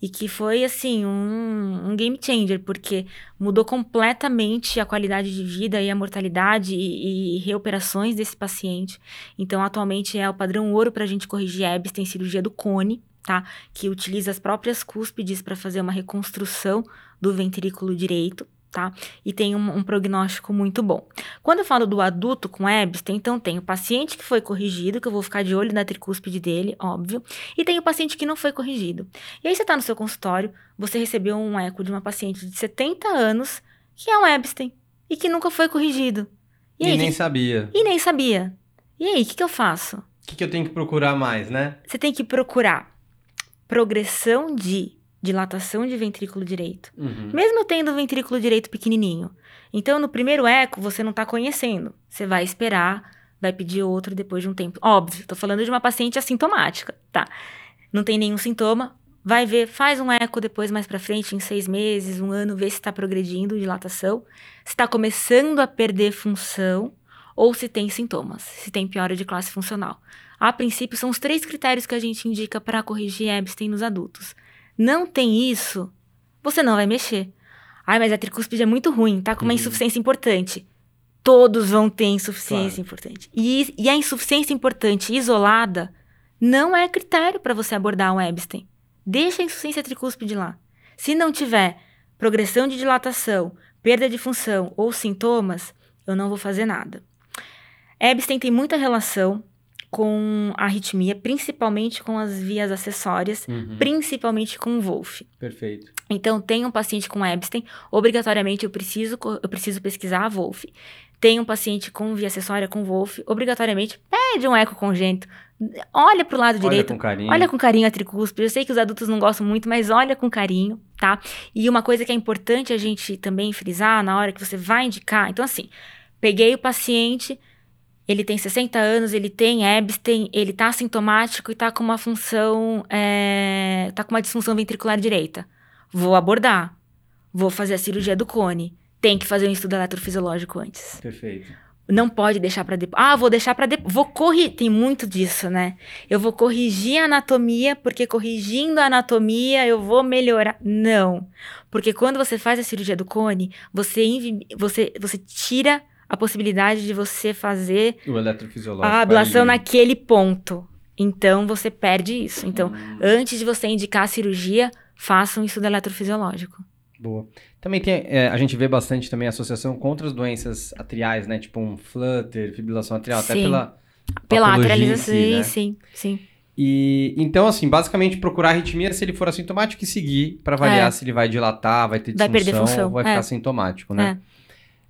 E que foi, assim, um, um game changer, porque mudou completamente a qualidade de vida e a mortalidade e, e reoperações desse paciente. Então, atualmente é o padrão ouro para a gente corrigir Epstein, cirurgia do cone, tá? Que utiliza as próprias cúspides para fazer uma reconstrução do ventrículo direito, tá? E tem um, um prognóstico muito bom. Quando eu falo do adulto com Epstein, então tem o paciente que foi corrigido, que eu vou ficar de olho na tricúspide dele, óbvio, e tem o paciente que não foi corrigido. E aí você está no seu consultório, você recebeu um eco de uma paciente de 70 anos que é um Epstein e que nunca foi corrigido. E, E, aí, nem que- sabia. e nem sabia. E aí, o que, que eu faço? O que, que eu tenho que procurar mais, né? Você tem que procurar progressão de dilatação de ventrículo direito. Uhum. Mesmo tendo o ventrículo direito pequenininho. Então, no primeiro eco, você não está conhecendo. Você vai esperar, vai pedir outro depois de um tempo. Óbvio, estou falando de uma paciente assintomática, tá? Não tem nenhum sintoma, vai ver, faz um eco depois mais para frente, em seis meses, um ano, vê se está progredindo dilatação, se está começando a perder função ou se tem sintomas, se tem piora de classe funcional. A princípio, são os três critérios que a gente indica para corrigir Epstein nos adultos. Não tem isso, você não vai mexer. Ai, mas a tricúspide é muito ruim, tá com uma Uhum. insuficiência importante. Todos vão ter insuficiência Claro. importante. E, e a insuficiência importante isolada não é critério para você abordar um Epstein. Deixa a insuficiência tricúspide lá. Se não tiver progressão de dilatação, perda de função ou sintomas, eu não vou fazer nada. Epstein tem muita relação com a arritmia, principalmente com as vias acessórias, Uhum. principalmente com o Wolff. Perfeito. Então, tem um paciente com Epstein, obrigatoriamente eu preciso, eu preciso pesquisar a Wolff. Tem um paciente com via acessória com Wolff, obrigatoriamente pede um eco congênito. Olha pro lado Olha direito, com carinho. Olha com carinho a tricúspide. Eu sei que os adultos não gostam muito, mas olha com carinho, tá? E uma coisa que é importante a gente também frisar na hora que você vai indicar. Então, assim, peguei o paciente, ele tem 60 anos, ele tem Epstein, ele tá sintomático e tá com uma função, é, tá com uma disfunção ventricular direita. Vou abordar, vou fazer a cirurgia do cone. Tem que fazer um estudo eletrofisiológico antes. Perfeito. Não pode deixar para depois. Ah, vou deixar para depois. Vou corrigir. Tem muito disso, né? Eu vou corrigir a anatomia, porque corrigindo a anatomia eu vou melhorar. Não. Porque quando você faz a cirurgia do cone, você, você, você tira a possibilidade de você fazer a ablação naquele ponto. Então você perde isso. Então, hum. antes de você indicar a cirurgia, faça um estudo eletrofisiológico. Boa. Também tem, é, a gente vê bastante também associação com outras doenças atriais, né? Tipo um flutter, fibrilação atrial, sim. até pela pela atrialização, si, né? sim, sim. E então assim, basicamente procurar arritmia se ele for assintomático e seguir para avaliar é. se ele vai dilatar, vai ter disfunção vai perder função. ou vai ficar é. sintomático, né? É.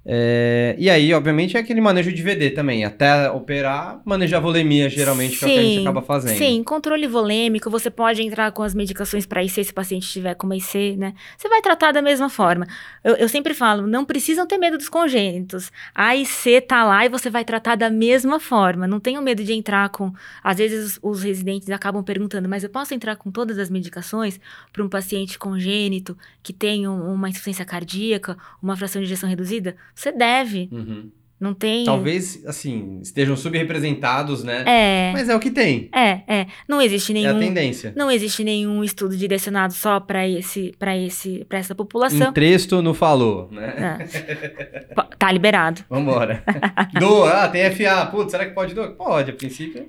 É, e aí, obviamente, é aquele manejo de VD também. Até operar, manejar volemia, geralmente, sim, que é o que a gente acaba fazendo. Sim, controle volêmico, você pode entrar com as medicações para IC se o paciente tiver com uma IC, né? Você vai tratar da mesma forma. Eu, eu, sempre falo, não precisam ter medo dos congênitos. A IC tá lá e você vai tratar da mesma forma. Não tenham medo de entrar com. Às vezes os, os residentes acabam perguntando, mas eu posso entrar com todas as medicações para um paciente congênito que tem um, uma insuficiência cardíaca, uma fração de injeção reduzida? Você deve. Uhum. Não tem. Talvez, assim, estejam subrepresentados, né? É. Mas é o que tem. É, é. Não existe nenhum. É a tendência. Não existe nenhum estudo direcionado só para esse, para esse, para essa população. Tresto não falou, né? É. tá liberado. Vambora. Doa, ah, tem FA. Putz, será que pode doar? Pode, a princípio.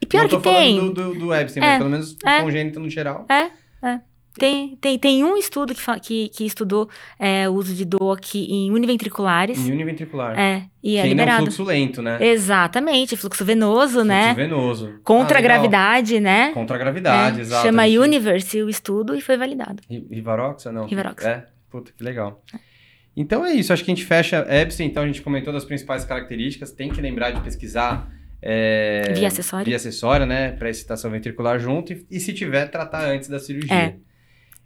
E pior não que tem. Do, do, do Epstein, é. mas pelo menos é. congênito no geral. É, é. Tem, tem, tem um estudo que, que, que estudou é, o uso de DOAC em univentriculares. Em univentricular. É, e é liberado. é um fluxo lento, né? Exatamente, fluxo venoso, fluxo né? Fluxo venoso. Contra ah, a gravidade, né? Contra a gravidade, é. exato. Chama Universe o estudo e foi validado. Rivaroxa, não? Rivaroxa. É, puta, que legal. Então é isso, acho que a gente fecha Epstein, então a gente comentou das principais características, tem que lembrar de pesquisar é, via acessória. Via acessória, né? Para excitação ventricular junto e, e, se tiver, tratar antes da cirurgia. É.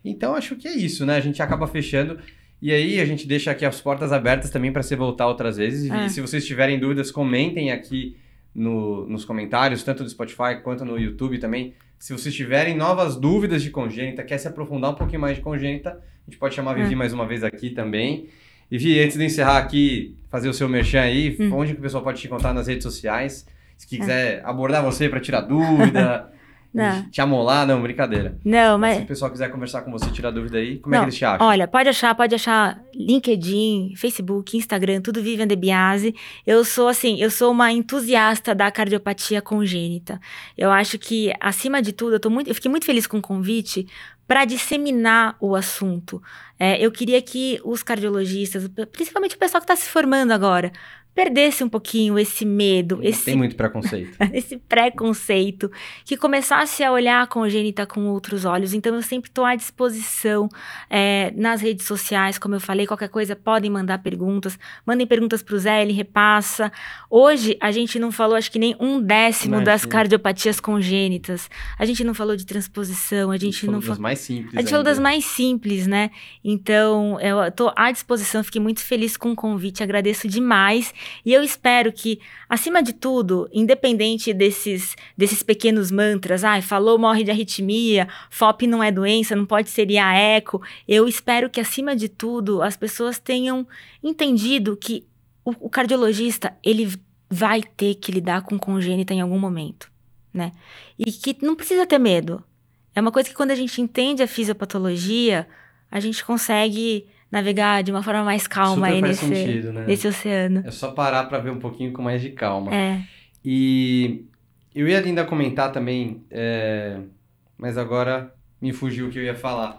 Então acho que é isso, né? A gente acaba fechando. E aí a gente deixa aqui as portas abertas também para você voltar outras vezes. É. E se vocês tiverem dúvidas, comentem aqui no, nos comentários, tanto do Spotify quanto no YouTube também. Se vocês tiverem novas dúvidas de congênita, quer se aprofundar um pouquinho mais de congênita, a gente pode chamar a Vivi é. mais uma vez aqui também. E Vi, antes de encerrar aqui, fazer o seu merchan aí, hum. onde que o pessoal pode te contar nas redes sociais? Se quiser é. abordar você para tirar dúvida, Não. Te amolar, não, brincadeira. Não, mas. Se o pessoal quiser conversar com você, tirar dúvida aí, como não, é que eles te acham? Olha, pode achar, pode achar LinkedIn, Facebook, Instagram, tudo Vivian De Biase. Eu sou, assim, eu sou uma entusiasta da cardiopatia congênita. Eu acho que, acima de tudo, eu, tô muito, eu fiquei muito feliz com o convite para disseminar o assunto. É, eu queria que os cardiologistas, principalmente o pessoal que está se formando agora, perdesse um pouquinho esse medo, esse tem muito preconceito, esse preconceito, que começasse a olhar a congênita com outros olhos. Então eu sempre estou à disposição é, nas redes sociais, como eu falei, qualquer coisa podem mandar perguntas, mandem perguntas para o Zé, ele repassa. Hoje a gente não falou, acho que nem um décimo Imagina. das cardiopatias congênitas. A gente não falou de transposição, a gente, a gente não falou das mais simples. A gente falou das mais simples, né? Então eu estou à disposição, fiquei muito feliz com o convite, agradeço demais. E eu espero que, acima de tudo, independente desses, desses pequenos mantras, ah, falou, morre de arritmia, FOP não é doença, não pode ser eco, eu espero que, acima de tudo, as pessoas tenham entendido que o, o cardiologista, ele vai ter que lidar com congênita em algum momento, né? E que não precisa ter medo. É uma coisa que quando a gente entende a fisiopatologia, a gente consegue navegar de uma forma mais calma Super aí nesse, sentido, né? nesse oceano. É só parar para ver um pouquinho com mais de calma. É. E eu ia ainda comentar também, é... mas agora me fugiu o que eu ia falar.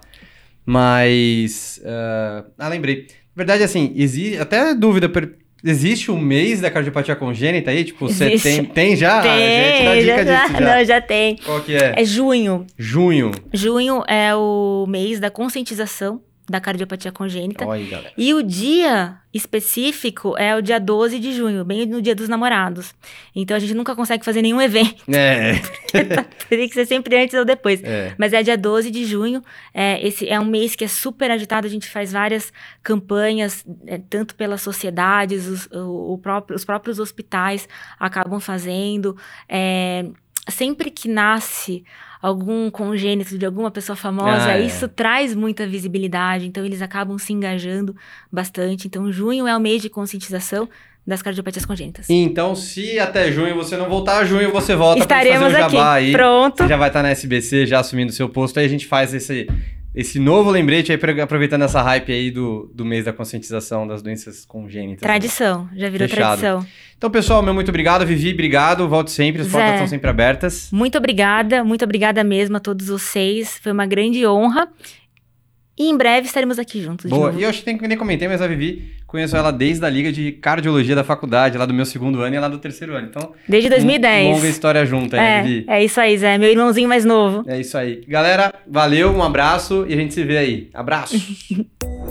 Mas. Uh... Ah, lembrei. Na verdade, assim, existe. Até dúvida. Per... Existe um mês da cardiopatia congênita aí? Tipo, você tem, tem já? Tem, ah, já, já, disso, já. Não, já tem. Qual que é? É junho. Junho. Junho é o mês da conscientização da cardiopatia congênita. Galera. E o dia específico é o dia 12 de junho, bem no dia dos namorados. Então a gente nunca consegue fazer nenhum evento. É. Teria que ser sempre antes ou depois. é. Mas é dia 12 de junho. É, esse é um mês que é super agitado. A gente faz várias campanhas, é, tanto pelas sociedades, os, o, o próprio- os próprios hospitais acabam fazendo. É, sempre que nasce algum congênito de alguma pessoa famosa, Ah, é. isso traz muita visibilidade. Então eles acabam se engajando bastante. Então junho é o mês de conscientização das cardiopatias congênitas. Então, se até junho você não voltar, junho você volta Estaremos pra fazer o jabá aqui. aí. Pronto. Você já vai estar na SBC, já assumindo seu posto. Aí a gente faz esse, esse novo lembrete aí, aproveitando essa hype aí do, do mês da conscientização das doenças congênitas. né? Tradição, já virou Fechado. tradição. Então, pessoal, meu muito obrigado. Vivi, obrigado. Volte sempre, as Zé. portas estão sempre abertas. Muito obrigada, muito obrigada mesmo a todos vocês. Foi uma grande honra. E em breve estaremos aqui juntos. Boa. E eu acho que tem nem comentei, mas a Vivi, conheço ela desde a Liga de Cardiologia da faculdade, lá do meu segundo ano e lá do terceiro ano. Então, Desde 2010. longa história junto aí, né, Vivi? é, é isso aí, Zé. Meu irmãozinho mais novo. É isso aí. Galera, valeu, um abraço e a gente se vê aí. Abraço!